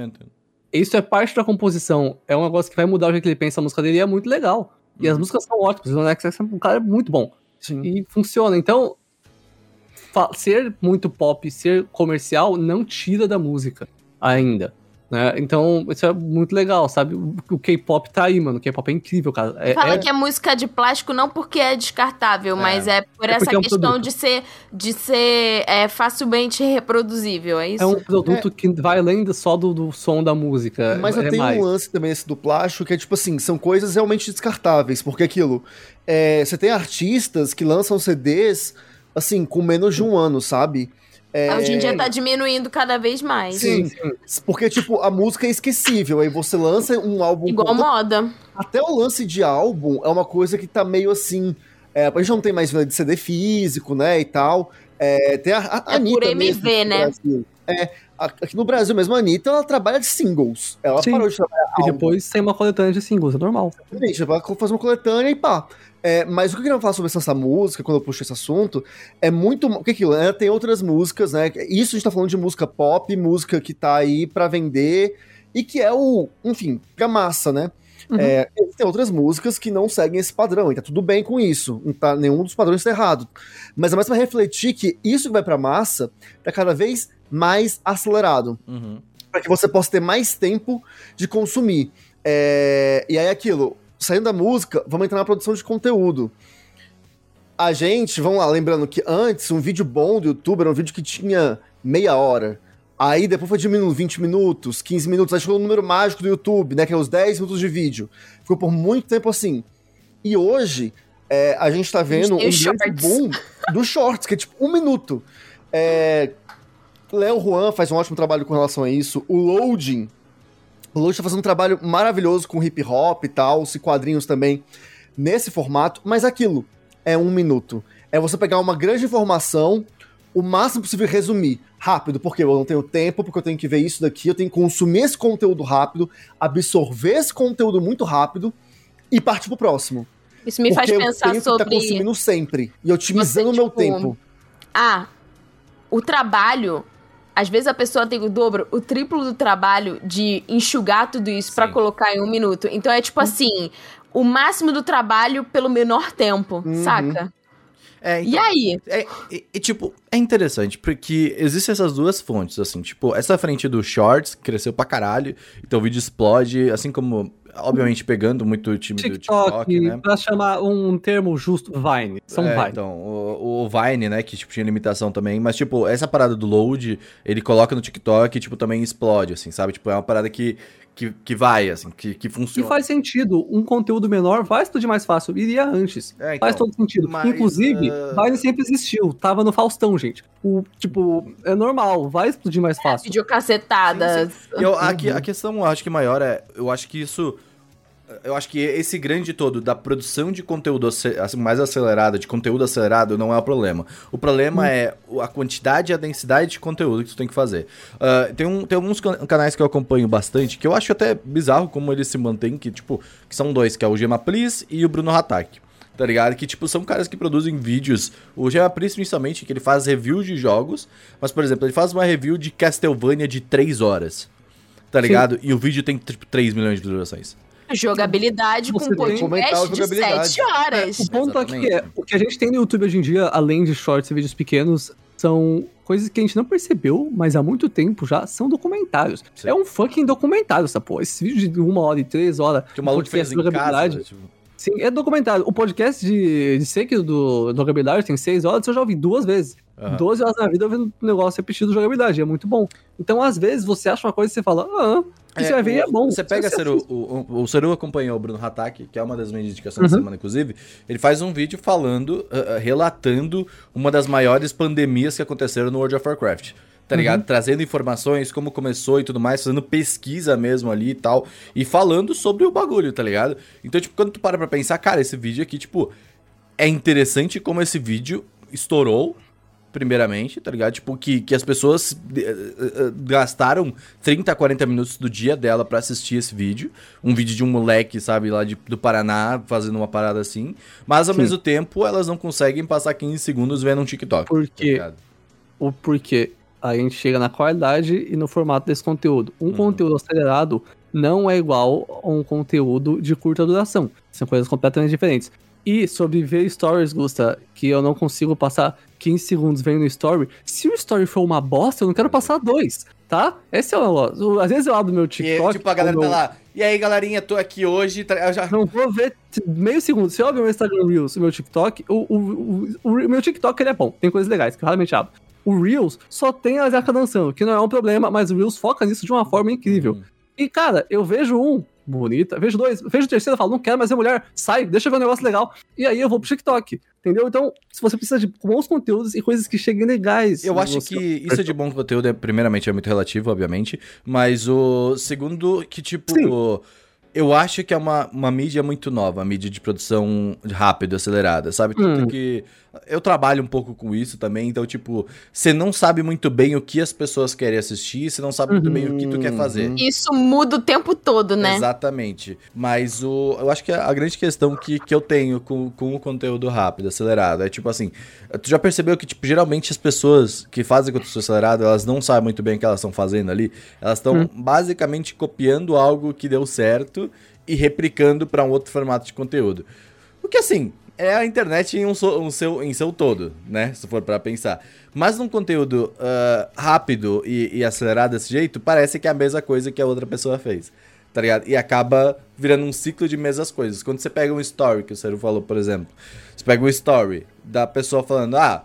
isso é parte da composição. É um negócio que vai mudar o jeito que ele pensa a música dele e é muito legal. E as Uhum. músicas são ótimas. O Lil Nas X é um cara muito bom. Sim. E funciona. Então, ser muito pop, ser comercial, não tira da música ainda. Né? Então, isso é muito legal, sabe? O K-pop tá aí, mano. O K-pop é incrível, cara. É, Fala é- que é música de plástico não porque é descartável, mas é por É essa é um questão produto. de ser, de ser é, facilmente reproduzível, é isso? é um produto que vai além só do, do som da música. Mas é eu tenho mais. um lance também esse do plástico, que é tipo assim, são coisas realmente descartáveis, porque aquilo, é, você tem artistas que lançam CDs, assim, com menos de um ano, sabe? É, Hoje em dia tá diminuindo cada vez mais. Sim. Sim. Porque, tipo, a música é esquecível, aí você lança um álbum... Igual com- moda. Até o lance de álbum é uma coisa que tá meio assim... É, a gente não tem mais venda de CD físico, né, e tal. É, tem a, a É por Anitta MV, mesmo, né? É, aqui no Brasil mesmo, a Anitta, ela trabalha de singles. Ela Sim. parou de trabalhar E álbum. depois tem uma coletânea de singles, é normal. Gente, vai fazer uma coletânea e pá. É, mas o que eu queria falar sobre essa música, quando eu puxo esse assunto, é muito. O que é aquilo? Ela tem outras músicas, né? Isso a gente tá falando de música pop, música que tá aí pra vender e que é o. Enfim, pra massa, né? Uhum. É, tem outras músicas que não seguem esse padrão, e tá tudo bem com isso. Não tá, nenhum dos padrões tá errado. Mas é mais pra refletir que isso que vai pra massa tá cada vez mais acelerado Uhum. para que você possa ter mais tempo de consumir. É, e aí aquilo, saindo da música, vamos entrar na produção de conteúdo. A gente, vamos lá, lembrando que antes um vídeo bom do YouTube era um vídeo que tinha meia hora. Aí depois foi diminuindo 20 minutos, 15 minutos, aí chegou o número mágico do YouTube, né, que é os 10 minutos de vídeo. Ficou por muito tempo assim. E hoje, é, a gente tá vendo um grande boom dos shorts, que é tipo um minuto. É, Léo Juan faz um ótimo trabalho com relação a isso. O Loading. O Loading tá fazendo um trabalho maravilhoso com hip hop e tal, se quadrinhos também, nesse formato, mas aquilo é um minuto. É você pegar uma grande informação, o máximo possível resumir. Rápido, porque eu não tenho tempo, porque eu tenho que ver isso daqui, eu tenho que consumir esse conteúdo rápido, absorver esse conteúdo muito rápido e partir pro próximo. Isso me faz porque pensar eu tenho que estar sobre. consumindo sempre e otimizando o Você, meu tipo, tempo. Ah, o trabalho. Às vezes a pessoa tem o dobro, o triplo do trabalho de enxugar tudo isso pra Sim. colocar em um minuto. Então é Hum. tipo assim, o máximo do trabalho pelo menor tempo, Uhum. saca? É, E aí? É, e, e, tipo, é interessante, porque existem essas duas fontes, assim, tipo, essa frente do Shorts cresceu pra caralho, então o vídeo explode, assim como, obviamente, pegando muito o time do TikTok, TikTok, né? pra chamar um termo justo, Vine. São É, Vine. Então, o, o Vine, né, que tipo, tinha limitação também, mas, tipo, essa parada do load, ele coloca no TikTok e, tipo, também explode, assim, sabe? Tipo, é uma parada que, que, que vai, assim, que, que E funciona. faz sentido, um conteúdo menor vai explodir mais fácil, iria antes. É, então, Faz todo sentido. mas, Inclusive, uh, Vine sempre existiu, tava no Faustão, gente. O, tipo, é normal, vai explodir mais fácil. Videocacetadas. Eu, aqui, Uhum. a questão, eu acho que maior é. Eu acho que isso. Eu acho que esse grande todo da produção de conteúdo mais acelerada, de conteúdo acelerado, não é o problema. O problema é o- a quantidade e a densidade de conteúdo que tu tem que fazer. Ah, tem, um, tem alguns can- canais que eu acompanho bastante, que eu acho até bizarro como eles se mantêm, que, tipo, que são dois, que é o Gema Please e o Bruno Hatak. Tá ligado? Que, tipo, são caras que produzem vídeos. O Gema Please, principalmente, que ele faz review de jogos. Mas, por exemplo, ele faz uma review de Castlevania de 3 horas. Tá ligado? E o vídeo tem, tipo, 3 milhões de visualizações. Jogabilidade Você com que comentar podcast de jogabilidade. 7 horas. O ponto aqui é, o que a gente tem no YouTube hoje em dia, além de shorts e vídeos pequenos, são coisas que a gente não percebeu, mas há muito tempo já são documentários. Sim. É um fucking documentário essa porra. Esse vídeo de uma hora e três horas. Que o maluco fez de em casa. jogabilidade, Tipo, Sim, é documentário. O podcast de, de Sekiro do, do jogabilidade tem seis horas, eu já ouvi duas vezes. aham. 12 horas na vida eu vendo um negócio repetido de jogabilidade, é muito bom. Então, às vezes, você acha uma coisa e você fala, ah, e você vai ver é bom. Você pega, Seru, o, o, o Seru acompanhou o Bruno Hatak, que é uma das minhas indicações da Uhum. semana, inclusive. Ele faz um vídeo falando, ah, relatando uma das maiores pandemias que aconteceram no World of Warcraft. Tá Uhum. ligado? Trazendo informações, como começou e tudo mais, fazendo pesquisa mesmo ali e tal. E falando sobre o bagulho, tá ligado? Então, tipo, quando tu para pra pensar, cara, esse vídeo aqui, tipo, é interessante como esse vídeo estourou, primeiramente, tá ligado? Tipo, que, que as pessoas eh, eh, eh, gastaram 30, 40 minutos do dia dela pra assistir esse vídeo. Um vídeo de um moleque, sabe, lá de, do Paraná, fazendo uma parada assim. Mas, ao Sim. mesmo tempo, elas não conseguem passar 15 segundos vendo um TikTok. Por tá quê? ligado? o porquê a gente chega na qualidade e no formato desse conteúdo. Um Uhum. conteúdo acelerado não é igual a um conteúdo de curta duração. São coisas completamente diferentes. E sobre ver stories, Gusta, que eu não consigo passar 15 segundos vendo story. Se o story for uma bosta, eu não quero passar dois, tá? Esse é o negócio. Às vezes eu abro meu E, TikTok. tipo, a galera tá meu- lá. E aí, galerinha, tô aqui hoje. tá- eu já... Não vou ver meio segundo. Se eu abrir meu Instagram Reels e meu TikTok, o, o, o, o meu TikTok ele é bom. Tem coisas legais que eu raramente abro. O Reels só tem a Zeca dançando, que não é um problema, mas o Reels foca nisso de uma forma incrível. Hum. E, cara, eu vejo um, bonita, vejo dois, vejo o terceiro, falo, não quero mais ver mulher, sai, deixa eu ver um negócio legal. E aí eu vou pro TikTok, entendeu? Então, se você precisa de bons conteúdos e coisas que cheguem legais. Eu acho que isso de bom conteúdo, é, primeiramente, é muito relativo, obviamente. Mas o segundo, que tipo. Eu acho que é uma, uma mídia muito nova, a mídia de produção rápida, acelerada, sabe? Tu Hum. que. Eu trabalho um pouco com isso também, então, tipo, você não sabe muito bem o que as pessoas querem assistir, você não sabe muito bem o que tu quer fazer. Uhum. Isso muda o tempo todo, né? Exatamente. Mas o, eu acho que a grande questão que, que eu tenho com, com o conteúdo rápido, acelerado, é tipo assim, tu já percebeu que, tipo, geralmente as pessoas que fazem conteúdo acelerado, elas não sabem muito bem o que elas estão fazendo ali. Elas estão basicamente copiando algo que deu certo e replicando para um outro formato de conteúdo. O que assim, é a internet em, um so- um seu, em seu todo, né? Se for pra pensar. Mas num conteúdo ah, rápido e, e acelerado desse jeito, parece que é a mesma coisa que a outra pessoa fez. Tá ligado? E acaba virando um ciclo de mesmas coisas. Quando você pega um story, que o Ciro falou, por exemplo. Você pega um story da pessoa falando, ah,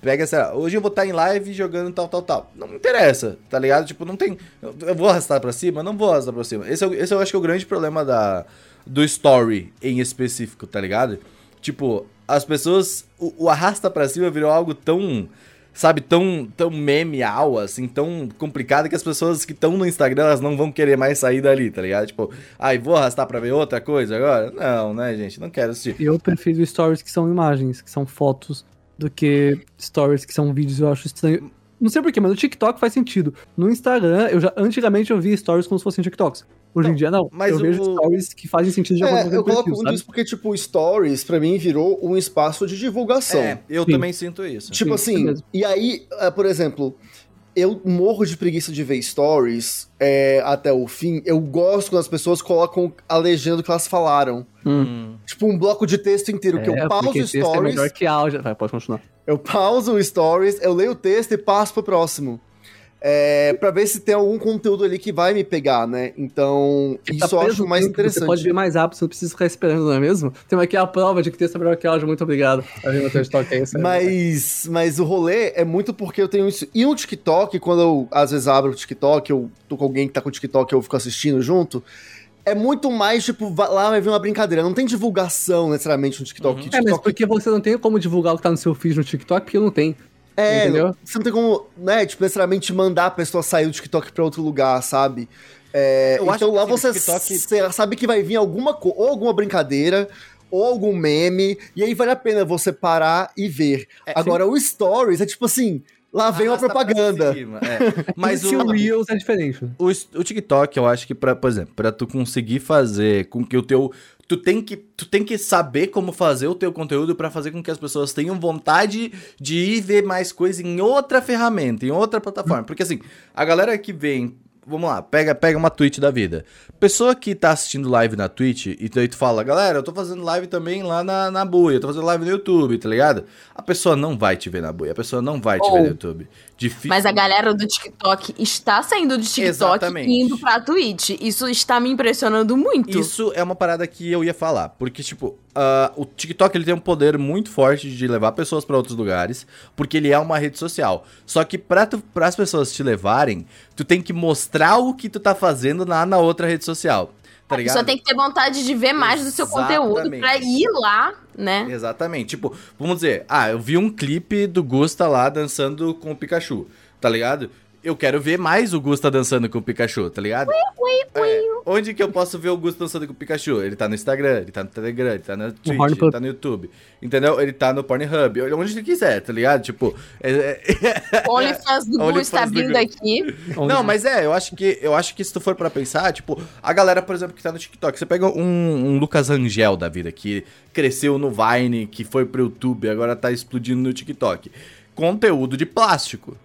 pega essa. Hoje eu vou estar em live jogando tal, tal, tal. Não me interessa, tá ligado? Tipo, não tem. Eu vou arrastar pra cima? Não vou arrastar pra cima. Esse, é esse eu acho que é o grande problema da, do story em específico, tá ligado? Tipo, as pessoas. O, o arrasta pra cima virou algo tão. Sabe, tão, tão memeal, assim, tão complicado que as pessoas que estão no Instagram, elas não vão querer mais sair dali, tá ligado? Tipo, ai, vou arrastar pra ver outra coisa agora? Não, né, gente? Não quero assistir. Eu prefiro stories que são imagens, que são fotos, do que stories que são vídeos. Eu acho estranho. Não sei porquê, mas no TikTok faz sentido. No Instagram, eu já antigamente eu via stories como se fossem TikToks. Hoje em dia não. mas eu o- vejo stories que fazem sentido de acordo com o É, eu coloco muito isso porque, tipo, Stories, pra mim, virou um espaço de divulgação. É, eu Sim. também sinto isso. Tipo Sim, assim, mesmo. e aí, ah, por exemplo, eu morro de preguiça de ver stories é, até o fim. Eu gosto quando as pessoas colocam a legenda do que elas falaram. Hum. Tipo, um bloco de texto inteiro, que É, eu pauso porque texto É stories, melhor que áudio. Vai, pode continuar. eu pauso o stories, eu leio o texto e passo pro próximo. É, pra ver se tem algum conteúdo ali que vai me pegar, né? Então, Porque tá isso eu preso acho no mais tempo, Você interessante. pode ver mais rápido, você não precisa ficar esperando, não é mesmo? Tem aqui a prova de que melhor que áudio. Muito obrigado. Tá teu estoque. Mas, mas o rolê é muito porque eu tenho isso. E o TikTok, quando eu às vezes abro o TikTok, eu tô com alguém que tá com o TikTok eu fico assistindo junto. É muito mais, tipo, lá vai ver uma brincadeira. Não tem divulgação necessariamente no TikTok. Uhum. É, mas TikTok porque você não tem como divulgar o que tá no seu feed no TikTok, porque não tem. É, entendeu? você não tem como, né, tipo, necessariamente mandar a pessoa sair do TikTok pra outro lugar, sabe? É, Eu acho então que lá sim, o você TikTok- sabe que vai vir alguma ou alguma brincadeira ou algum meme, e aí vale a pena você parar e ver. É, Agora, o Stories é tipo assim, lá vem uma propaganda. é. Mas o o, Reels é diferente. o, o TikTok, eu acho que, pra, por exemplo, pra tu conseguir fazer com que o teu. Tu tem que, tu tem que saber como fazer o teu conteúdo pra fazer com que as pessoas tenham vontade de ir ver mais coisa em outra ferramenta, em outra plataforma. Porque assim, a galera que vem. Vamos lá, pega, pega uma Twitch da vida. Pessoa que tá assistindo live na Twitch, e daí tu fala, galera, eu tô fazendo live também lá na, na Buia, eu tô fazendo live no YouTube, tá ligado? A pessoa não vai te ver na Buia, a pessoa não vai te ver no YouTube. Difícil. Mas a galera do TikTok está saindo do TikTok Exatamente. e indo pra Twitch. Isso está me impressionando muito. Isso é uma parada que eu ia falar, porque, tipo, ah, o TikTok ele tem um poder muito forte de levar pessoas pra outros lugares, porque ele é uma rede social. Só que pra, tu, as pessoas te levarem, tu tem que mostrar o que tu tá fazendo na, na outra rede social, tá ligado? pessoa tem que ter vontade de ver mais do seu conteúdo Exatamente. pra ir lá, né? Exatamente. Tipo, vamos dizer, ah, eu vi um clipe do Gusta lá dançando com o Pikachu, tá ligado? Eu quero ver mais o Gusta dançando com o Pikachu, tá ligado? É, onde que eu posso ver o Gusta dançando com o Pikachu? Ele tá no Instagram, ele tá no Telegram, ele tá no Twitch, Pornhub. ele tá no YouTube. Entendeu? Ele tá no Pornhub, onde ele quiser, tá ligado? Tipo, é- é- OnlyFans do Gu OnlyFans está do vindo aqui. não, mas é, eu acho que eu acho que se tu for pra pensar, tipo, a galera, por exemplo, que tá no TikTok, você pega um, um Lucas Angel da vida, que cresceu no Vine, que foi pro YouTube, agora tá explodindo no TikTok. Conteúdo de plástico.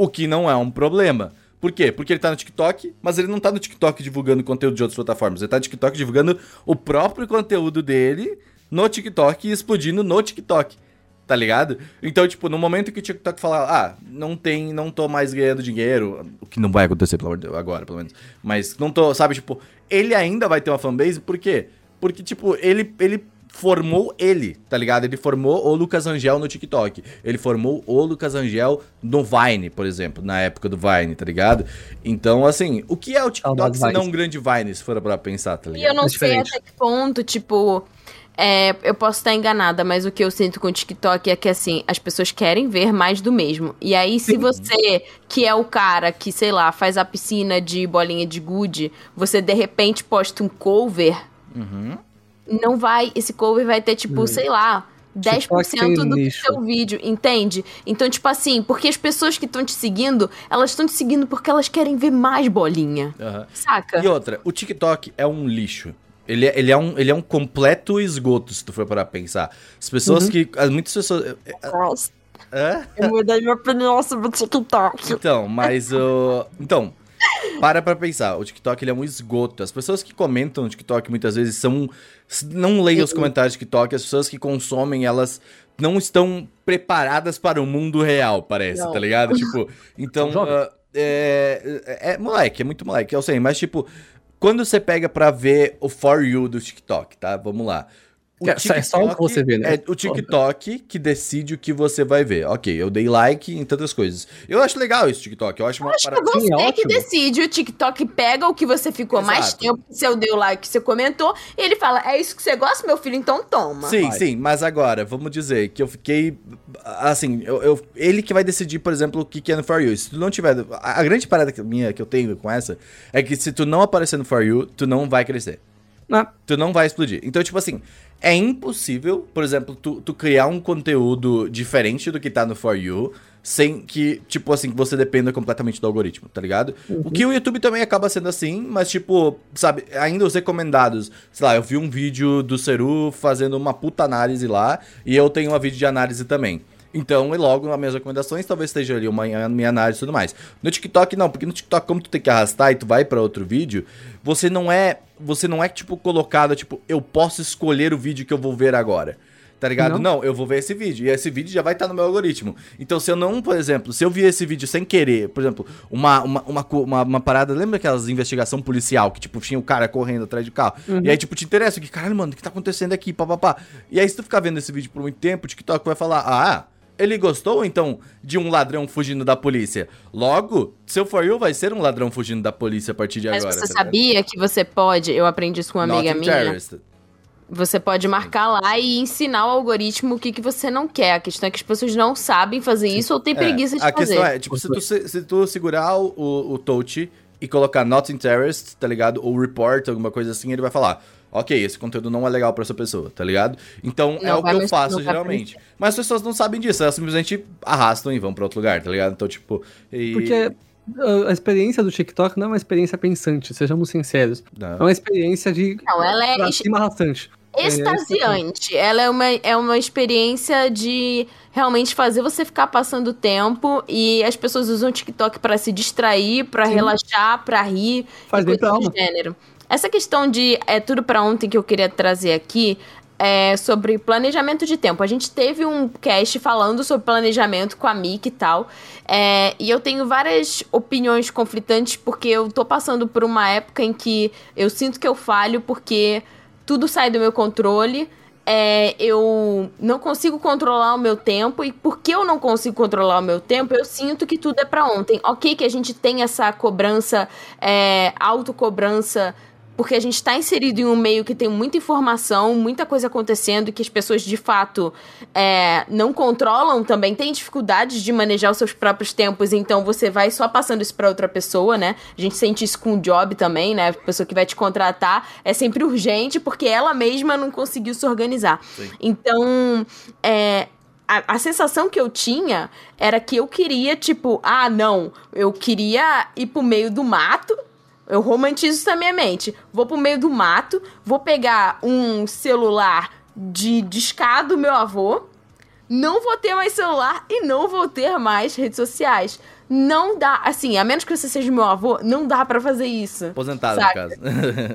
O que não é um problema. Por quê? Porque ele tá no TikTok, mas ele não tá no TikTok divulgando conteúdo de outras plataformas. Ele tá no TikTok divulgando o próprio conteúdo dele no TikTok e explodindo no TikTok. Tá ligado? Então, tipo, no momento que o TikTok falar, ah, não tem, não tô mais ganhando dinheiro, o que não vai acontecer, pelo amor de Deus, agora, pelo menos. Mas não tô, sabe, tipo, ele ainda vai ter uma fanbase, por quê? Porque, tipo, ele, ele formou ele, tá ligado? Ele formou o Lucas Angel no TikTok. Ele formou o Lucas Angel no Vine, por exemplo, na época do Vine, tá ligado? Então, assim, o que é o TikTok Saudades se não um grande Vine, se for pra pensar, tá E eu ligado? não É sei até que ponto, tipo. é, eu posso estar enganada, mas o que eu sinto com o TikTok é que, assim, as pessoas querem ver mais do mesmo. E aí, se você, que é o cara que, sei lá, faz a piscina de bolinha de gude, você de repente posta um cover, Uhum. Não vai. Esse cover vai ter, tipo, sei lá. 10% TikTok tem do nicho. seu vídeo, entende? Então, tipo assim, porque as pessoas que estão te seguindo, elas estão te seguindo porque elas querem ver mais bolinha. Aham. Saca? E outra, o TikTok é um lixo. Ele é, ele, é um, ele é um completo esgoto, se tu for parar pra pensar. As pessoas Uhum. que. as- Muitas pessoas. Nossa, Hã? eu mudei minha opinião sobre o TikTok. Então, mas o. Então, para pra pensar. O TikTok ele é um esgoto. As pessoas que comentam no TikTok muitas vezes são. Não leem os comentários do TikTok. As pessoas que consomem, elas não estão preparadas para o mundo real, parece, Não. tá ligado? Tipo, então. Ah, é, é, é moleque, é muito moleque, eu sei, mas tipo. Quando você pega pra ver o For You do TikTok, tá? Vamos lá. O É só- só o que você vê, né? É o TikTok que decide o que você vai ver. Ok, eu dei like em tantas coisas. Eu acho legal isso, TikTok. Eu acho uma Acho que você Sim, é que ótimo. decide. O TikTok pega o que você ficou mais Exato. tempo, que você deu like, que você comentou, e ele fala: É isso que você gosta, meu filho? Então toma. Sim, Vai. sim, mas agora, vamos dizer que eu fiquei. Assim, eu, eu- ele que vai decidir, por exemplo, o que que é no For You. Se tu não tiver. A, a grande parada que- minha que eu tenho com essa é que se tu não aparecer no For You, tu não vai crescer. Ah, Tu não vai explodir. Então, tipo assim, é impossível, por exemplo, tu, tu criar um conteúdo diferente do que tá no For You, sem que, tipo assim, que você dependa completamente do algoritmo, tá ligado? O que o YouTube também acaba sendo assim, mas, tipo, sabe, ainda os recomendados. Sei lá, eu vi um vídeo do Seru fazendo uma puta análise lá, e eu tenho uma vídeo de análise também. Então, e logo nas minhas recomendações, talvez esteja ali uma minha análise e tudo mais. No TikTok, não, porque no TikTok, como tu tem que arrastar e tu vai pra outro vídeo, você não é. Você não é, tipo, colocado, tipo, eu posso escolher o vídeo que eu vou ver agora. Tá ligado? Não, Não. eu vou ver esse vídeo. E esse vídeo já vai estar no meu algoritmo. Então, se eu não, por exemplo, se eu vi esse vídeo sem querer, por exemplo, uma, uma, uma, uma, uma parada, lembra aquelas investigação policial que, tipo, tinha o cara correndo atrás do carro? E aí, tipo, te interessa, que caralho, mano, o que tá acontecendo aqui? Pá, pá, pá. E aí, se tu ficar vendo esse vídeo por muito tempo, o TikTok vai falar, ah, ele gostou, então, de um ladrão fugindo da polícia. Logo, seu For You vai ser um ladrão fugindo da polícia a partir de Mas agora. você tá sabia que você pode, eu aprendi isso com uma amiga Not minha, interested. você pode marcar lá e ensinar o algoritmo o que, que você não quer. A questão é que as pessoas não sabem fazer isso ou têm preguiça de a fazer. questão é, tipo, se tu, se tu segurar o, o, o touch e colocar not interest, tá ligado? Ou report, alguma coisa assim, ele vai falar. Ok, esse conteúdo não é legal pra essa pessoa, tá ligado? Então é Não, o vai que eu faço geralmente. Mas as pessoas não sabem disso, elas simplesmente arrastam e vão pra outro lugar, tá ligado? Então, tipo. e- Porque a experiência do TikTok não é uma experiência pensante, sejamos sinceros. Não. É uma experiência de Não, ela é pra cima arrastante. extasiante. Ela é uma, é uma experiência de realmente fazer você ficar passando tempo e as pessoas usam o TikTok pra se distrair, pra Sim. relaxar, pra rir Faz e bem pra coisas alma. do gênero. Essa questão de é tudo pra ontem que eu queria trazer aqui é sobre planejamento de tempo. A gente teve um cast falando sobre planejamento com a Mick e tal. é, e eu tenho várias opiniões conflitantes porque eu tô passando por uma época em que eu sinto que eu falho porque tudo sai do meu controle. é, eu não consigo controlar o meu tempo e porque eu não consigo controlar o meu tempo, eu sinto que tudo é pra ontem. Ok, que a gente tem essa cobrança, é, autocobrança, porque a gente está inserido em um meio que tem muita informação, muita coisa acontecendo que as pessoas de fato é, não controlam também, tem dificuldades de manejar os seus próprios tempos, então você vai só passando isso para outra pessoa, né? A gente sente isso com o job também, né? A pessoa que vai te contratar é sempre urgente porque ela mesma não conseguiu se organizar. Sim. Então, é, a, a sensação que eu tinha era que eu queria, tipo, ah, não, eu queria ir pro meio do mato. Eu romantizo isso na minha mente. Vou pro meio do mato, vou pegar um celular de discado do meu avô, não vou ter mais celular e não vou ter mais redes sociais. Não dá, assim, a menos que você seja meu avô, não dá pra fazer isso. Aposentado, Saca? no caso.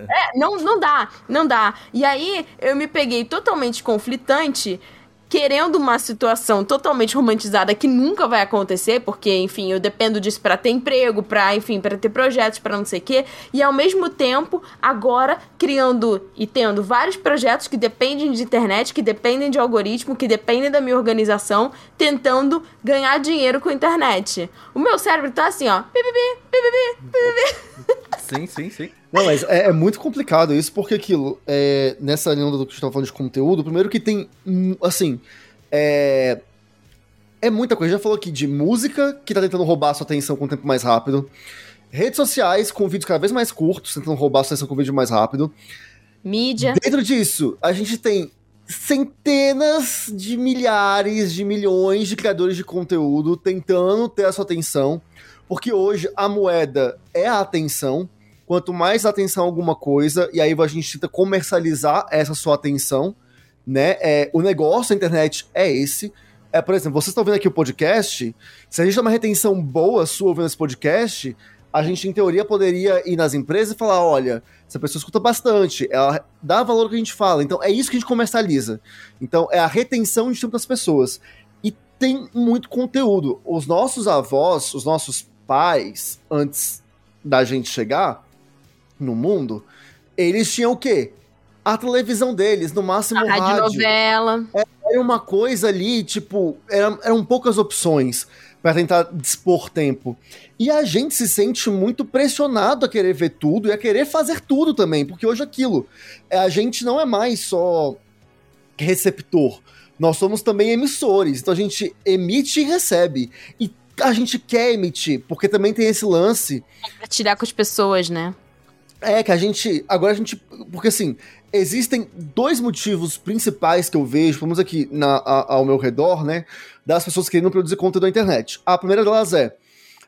É, não, não dá, não dá. E aí eu me peguei totalmente conflitante, querendo uma situação totalmente romantizada que nunca vai acontecer, porque, enfim, eu dependo disso pra ter emprego, pra, enfim, para ter projetos, pra não sei o quê. E ao mesmo tempo, agora criando e tendo vários projetos que dependem de internet, que dependem de algoritmo, que dependem da minha organização, tentando ganhar dinheiro com a internet. O meu cérebro tá assim, ó, sim, sim, sim. Não, mas é, é muito complicado isso, porque aquilo, é, nessa linha do que a gente tava falando de conteúdo, primeiro que tem, assim, é, é muita coisa. Já falou aqui de música, que tá tentando roubar a sua atenção com o tempo mais rápido. Redes sociais, com vídeos cada vez mais curtos, tentando roubar a sua atenção com vídeo mais rápido. mídia. Dentro disso, a gente tem centenas de milhares de milhões de criadores de conteúdo tentando ter a sua atenção, porque hoje a moeda é a atenção. Quanto mais atenção alguma coisa, e aí a gente tenta comercializar essa sua atenção, né? É, o negócio da internet é esse. É, por exemplo, vocês estão vendo aqui o podcast. Se a gente tem uma retenção boa sua ouvindo esse podcast, a gente, em teoria, poderia ir nas empresas e falar: olha, essa pessoa escuta bastante, ela dá valor ao que a gente fala. Então, é isso que a gente comercializa. Então, é a retenção de tempo das pessoas. E tem muito conteúdo. Os nossos avós, os nossos pais, antes da gente chegar no mundo, eles tinham o quê? A televisão deles, no máximo A o rádio. radionovela. Era uma coisa ali, tipo, eram, eram poucas opções para tentar dispor tempo. E a gente se sente muito pressionado a querer ver tudo e a querer fazer tudo também, porque hoje é aquilo, é, a gente não é mais só receptor, nós somos também emissores, então a gente emite e recebe. E a gente quer emitir, porque também tem esse lance Compartilhar com as pessoas, né? É que a gente. Agora a gente. Porque assim, existem dois motivos principais que eu vejo, vamos aqui na, a- ao meu redor, né? Das pessoas querendo produzir conteúdo na internet. A primeira delas é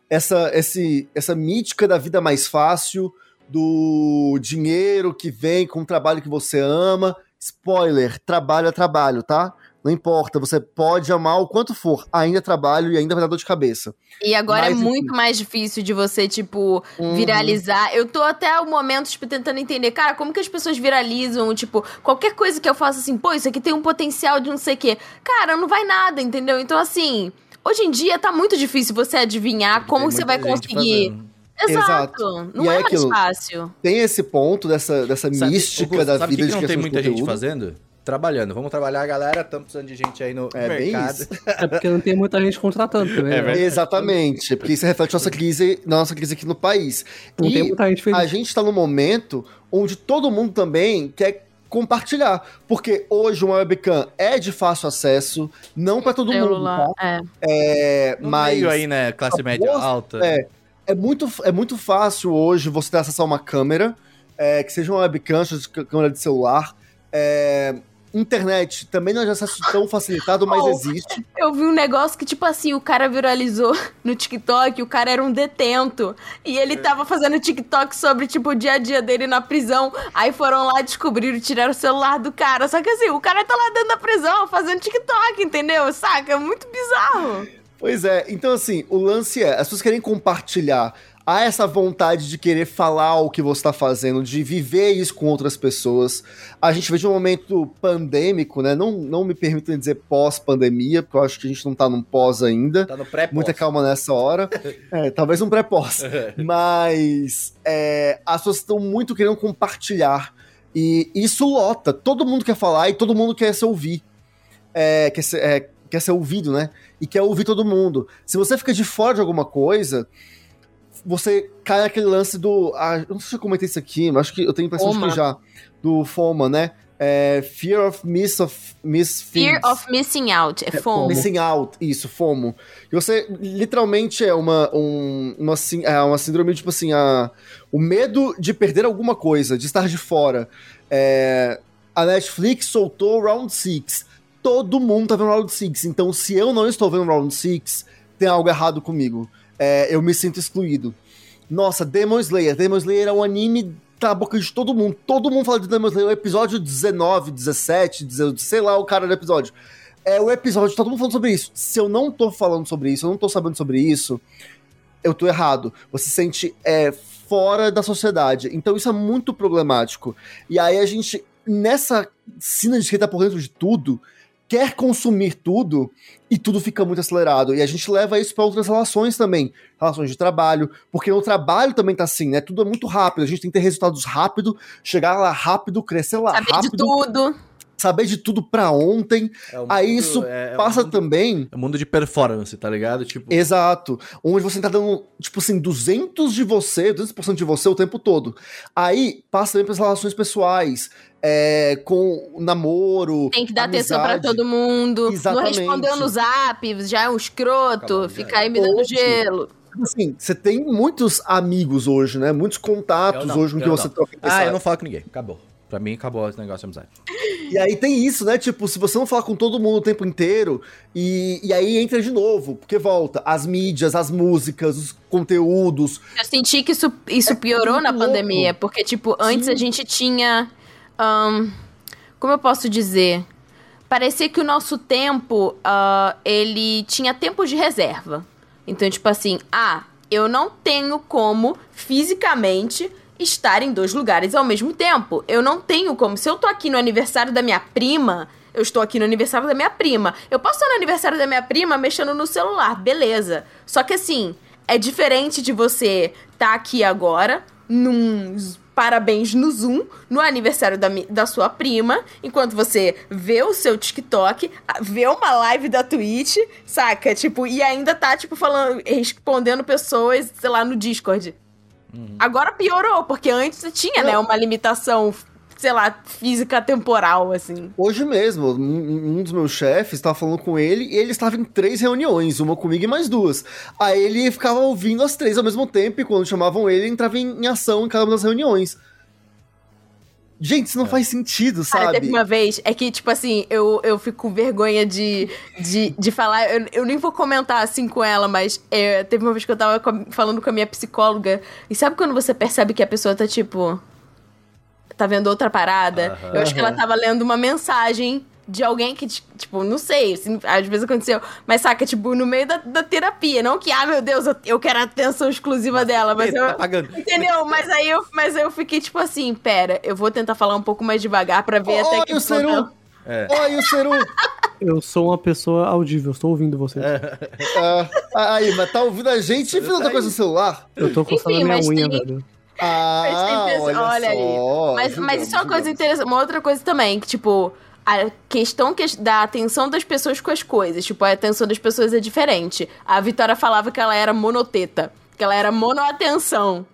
essa, esse, essa mítica da vida mais fácil, do dinheiro que vem com o trabalho que você ama. Spoiler: trabalho é trabalho, tá? Não importa, você pode amar o quanto for, ainda é trabalho e ainda vai dar dor de cabeça. E agora Mas, é enfim. muito mais difícil de você, tipo, Uhum. viralizar. Eu tô até o momento, tipo, tentando entender, cara, como que as pessoas viralizam, tipo, qualquer coisa que eu faça assim, pô, isso aqui tem um potencial de não sei o quê. Cara, não vai nada, entendeu? Então, assim, hoje em dia tá muito difícil você adivinhar como você vai gente conseguir. fazendo. Exato. Não E é é mais aquilo. fácil. Tem esse ponto dessa, dessa Sabe- mística da sabe vida que de que não tem muita gente conteúdo. fazendo? Trabalhando. Vamos trabalhar, galera. Estamos precisando de gente aí no É bem mercado. isso. É porque não tem muita gente contratando também. É né? Exatamente, porque isso reflete nossa crise, nossa crise aqui no país. Não tem E muita gente feliz. a gente está num momento onde todo mundo também quer compartilhar, porque hoje uma webcam é de fácil acesso, não para todo mundo, Celular. tá? É. É, No mas meio aí, né? Classe média boa- alta. é, é muito, é muito fácil hoje você ter acesso a uma câmera, é, que seja uma webcam, seja câmera de celular. É, internet também não é de acesso tão facilitado, mas Oh. existe. Eu vi um negócio que, tipo assim, o cara viralizou no TikTok, o cara era um detento. E ele tava fazendo TikTok sobre, tipo, o dia a dia dele na prisão. Aí foram lá, descobriram, tiraram o celular do cara. Só que assim, o cara tá lá dentro da prisão fazendo TikTok, entendeu? Saca? É muito bizarro. Pois é, então assim, o lance é, as pessoas querem compartilhar. Há essa vontade de querer falar o que você está fazendo, de viver isso com outras pessoas. A gente vê de um momento pandêmico, né? Não, não me permitam dizer pós-pandemia, porque eu acho que a gente não tá num pós ainda. Tá no pré Muita calma nessa hora. É, talvez um pré-pós. Mas é, as pessoas estão muito querendo compartilhar. E isso lota. Todo mundo quer falar e todo mundo quer se ouvir. É, quer, ser, é, quer ser ouvido, né? E quer ouvir todo mundo. Se você fica de fora de alguma coisa, você cai naquele lance do. Ah, não sei se eu comentei isso aqui, mas acho que eu tenho a impressão de FOMA. que já. Do FOMA, né? É, fear of miss of miss Fear things. of missing out. É fome. Missing out, isso, FOMO. E você literalmente é uma, um, uma, é uma síndrome, tipo assim, a, o medo de perder alguma coisa, de estar de fora. É, a Netflix soltou Round 6. Todo mundo tá vendo Round 6. Então, se eu não estou vendo Round 6, tem algo errado comigo. É, eu me sinto excluído. Nossa, Demon Slayer. Demon Slayer é um anime tá na boca de todo mundo. Todo mundo fala de Demon Slayer. O episódio 19, 17, 18, sei lá o cara do episódio. É o episódio, todo mundo falando sobre isso. Se eu não tô falando sobre isso, eu não tô sabendo sobre isso, eu tô errado. Você se sente é, fora da sociedade. Então isso é muito problemático. E aí a gente, nessa cena de quem tá por dentro de tudo, quer consumir tudo e tudo fica muito acelerado. E a gente leva isso para outras relações também. Relações de trabalho, porque no trabalho também tá assim, né? Tudo é muito rápido. A gente tem que ter resultados rápido, chegar lá rápido, crescer lá Saber rápido, de tudo. Saber de tudo pra ontem. É um Aí mundo- isso é- é passa mundo- também É um mundo de performance, tá ligado? Tipo, Exato. Onde você tá dando, tipo assim, 200 de você, 200% de você o tempo todo. Aí passa também pras relações pessoais, é, com namoro. Tem que dar atenção pra amizade. todo mundo. Exatamente. Não respondeu no zap, já é um escroto. Já fica aí me dando Hoje- gelo. Assim, você tem muitos amigos hoje, né? Muitos contatos não, hoje com que você troca ah, eu não falo com ninguém. Acabou. Pra mim, acabou esse negócio de amizade. E aí tem isso, né? Tipo, se você não falar com todo mundo o tempo inteiro, e, e aí entra de novo, porque volta as mídias, as músicas, os conteúdos. Eu senti que isso, isso piorou muito na louco. pandemia, porque, tipo, antes Sim. a gente tinha. ahn, como eu posso dizer? Parecia que o nosso tempo, ah, ele tinha tempo de reserva. Então, tipo assim, ah, eu não tenho como fisicamente estar em dois lugares ao mesmo tempo. Eu não tenho como. Se eu tô aqui no aniversário da minha prima, eu estou aqui no aniversário da minha prima. Eu posso estar no aniversário da minha prima mexendo no celular, beleza. Só que assim, é diferente de você estar aqui agora, num parabéns no Zoom, no aniversário da, da sua prima, enquanto você vê o seu TikTok, vê uma live da Twitch, saca? Tipo, e ainda tá, tipo, falando, respondendo pessoas, sei lá, no Discord. Agora piorou, porque antes tinha, né, Não. uma limitação, sei lá, física temporal, assim. Hoje mesmo, um, um dos meus chefes estava falando com ele e ele estava em três reuniões, uma comigo e mais duas. Aí ele ficava ouvindo as três ao mesmo tempo e quando chamavam ele, ele entrava em, em ação em cada uma das reuniões. Gente, isso não faz sentido, Cara, sabe? teve uma vez, é que, tipo assim, eu, eu fico com vergonha de, de, de falar, eu, eu nem vou comentar assim com ela, mas é, teve uma vez que eu tava falando com a minha psicóloga, e sabe quando você percebe que a pessoa tá, tipo, tá vendo outra parada? Eu acho que ela tava lendo uma mensagem de alguém que, tipo, não sei, assim, às vezes aconteceu, mas saca, tipo, no meio da, da terapia, não que, ah, meu Deus, eu, eu quero a atenção exclusiva dela, mas eu... Tá pagando. Entendeu? Mas aí, eu, mas aí eu fiquei tipo assim, pera, eu vou tentar falar um pouco mais devagar pra ver até Olha que o Seru! É. Olha o Seru! Eu sou uma pessoa audível, estou ouvindo você. Ah, aí, mas tá ouvindo a gente e outra coisa no celular? Eu tô coçando Enfim, a minha mas unha, tem- velho. Ah, Mas tem pessoa- olha, olha aí. só. Mas, Ajudamos, mas isso é uma coisa interessante. Uma outra coisa também, que, tipo, a questão que- da atenção das pessoas com as coisas. Tipo, a atenção das pessoas é diferente. A Vitória falava que ela era monoteta. Que ela era monoatenção.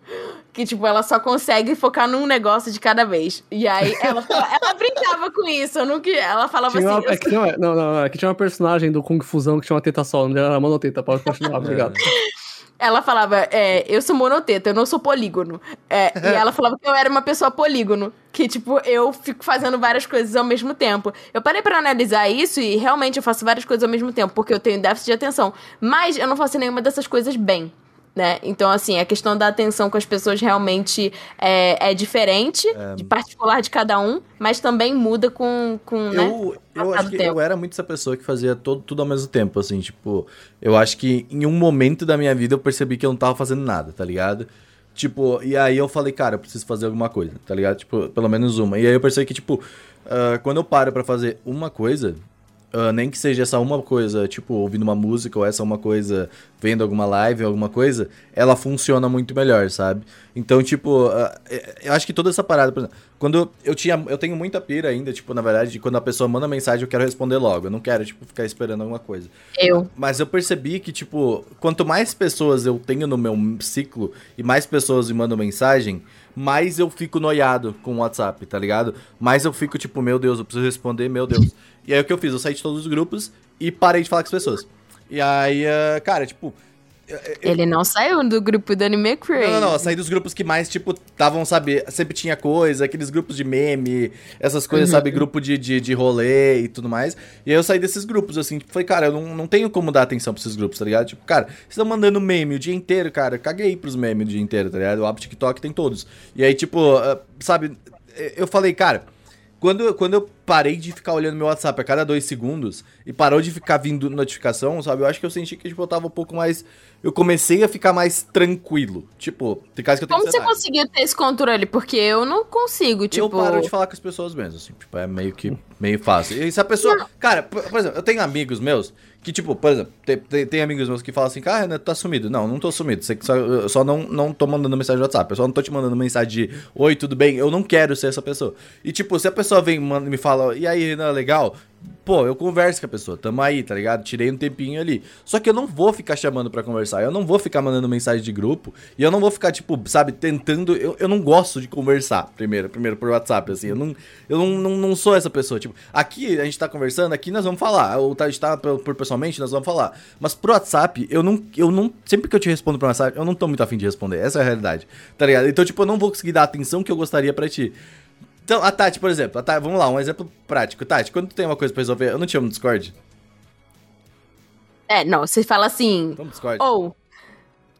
Que, tipo, ela só consegue focar num negócio de cada vez. E aí, ela, ela brincava com isso. Eu nunca, ela falava Tinha assim... uma, é que tinha uma- não, não, não, é que tinha uma personagem do Kung Fusão que tinha uma teta só, ela era monoteta. Pode continuar, obrigado. Ela falava, é, eu sou monoteta, eu não sou polígono. É, e ela falava que eu era uma pessoa polígono. Que, tipo, eu fico fazendo várias coisas ao mesmo tempo. Eu parei para analisar isso e realmente eu faço várias coisas ao mesmo tempo, porque eu tenho déficit de atenção. Mas eu não faço nenhuma dessas coisas bem né? Então, assim, a questão da atenção com as pessoas realmente é, é diferente, é... de particular de cada um, mas também muda com, com eu, né? Eu acho que tempo. eu era muito essa pessoa que fazia todo, tudo ao mesmo tempo, assim, tipo, eu acho que em um momento da minha vida eu percebi que eu não tava fazendo nada, tá ligado? Tipo, e aí eu falei, cara, eu preciso fazer alguma coisa, tá ligado? Tipo, pelo menos uma. E aí eu percebi que, tipo, uh, quando eu paro para fazer uma coisa, Uh, nem que seja essa uma coisa, tipo, ouvindo uma música ou essa uma coisa, vendo alguma live, alguma coisa, ela funciona muito melhor, sabe? Então, tipo, uh, eu acho que toda essa parada, por exemplo, quando eu tinha, eu tenho muita pira ainda, tipo, na verdade, de quando a pessoa manda mensagem, eu quero responder logo, eu não quero, tipo, ficar esperando alguma coisa. Eu. Mas eu percebi que, tipo, quanto mais pessoas eu tenho no meu ciclo e mais pessoas me mandam mensagem, mais eu fico noiado com o WhatsApp, tá ligado? Mais eu fico, tipo, meu Deus, eu preciso responder, meu Deus. E aí o que eu fiz? Eu saí de todos os grupos e parei de falar com as pessoas. E aí, uh, cara, tipo. Eu... Ele não saiu do grupo do Anime Crazy. Não, não, não. Eu saí dos grupos que mais, tipo, estavam, sabe, sempre tinha coisa, aqueles grupos de meme, essas coisas, uhum. sabe, grupo de, de, de rolê e tudo mais. E aí eu saí desses grupos, assim, tipo, falei, cara, eu não, não tenho como dar atenção pra esses grupos, tá ligado? Tipo, cara, vocês estão mandando meme o dia inteiro, cara, caguei pros memes o dia inteiro, tá ligado? O app TikTok tem todos. E aí, tipo, uh, sabe, eu falei, cara quando, quando eu parei de ficar olhando meu WhatsApp a cada dois segundos e parou de ficar vindo notificação, sabe? Eu acho que eu senti que tipo, eu tava um pouco mais. Eu comecei a ficar mais tranquilo. Tipo, tem casos que eu tenho Como você conseguiu ter esse controle? Porque eu não consigo, tipo. Eu paro de falar com as pessoas mesmo, assim. Tipo, é meio que meio fácil. E se a pessoa. Não. Cara, por, por exemplo, eu tenho amigos meus que, tipo, por exemplo, tem, tem, tem, amigos meus que falam assim, ah, Renan, tu tá sumido. Não, não tô sumido. Você só, eu só não, não tô mandando mensagem no WhatsApp. Eu só não tô te mandando mensagem de Oi, tudo bem? Eu não quero ser essa pessoa. E, tipo, se a pessoa vem e me fala, e aí, Renan, legal? Pô, eu converso com a pessoa, tamo aí, tá ligado? Tirei um tempinho ali. Só que eu não vou ficar chamando para conversar, eu não vou ficar mandando mensagem de grupo, e eu não vou ficar, tipo, sabe, tentando. Eu, eu não gosto de conversar, primeiro, primeiro por WhatsApp, assim. Eu não, eu não, não, não sou essa pessoa. Tipo, aqui a gente tá conversando, aqui nós vamos falar. Ou tá, a gente tá por, por pessoalmente, nós vamos falar. Mas pro WhatsApp, eu não, eu não. Sempre que eu te respondo pro WhatsApp, eu não tô muito afim de responder. Essa é a realidade, tá ligado? Então, tipo, eu não vou conseguir dar a atenção que eu gostaria para ti. Então, a Tati, por exemplo, a Tati, vamos lá, um exemplo prático. Tati, quando tu tem uma coisa pra resolver, eu não te amo no Discord? É, não, você fala assim. Vamos Discord. Ou,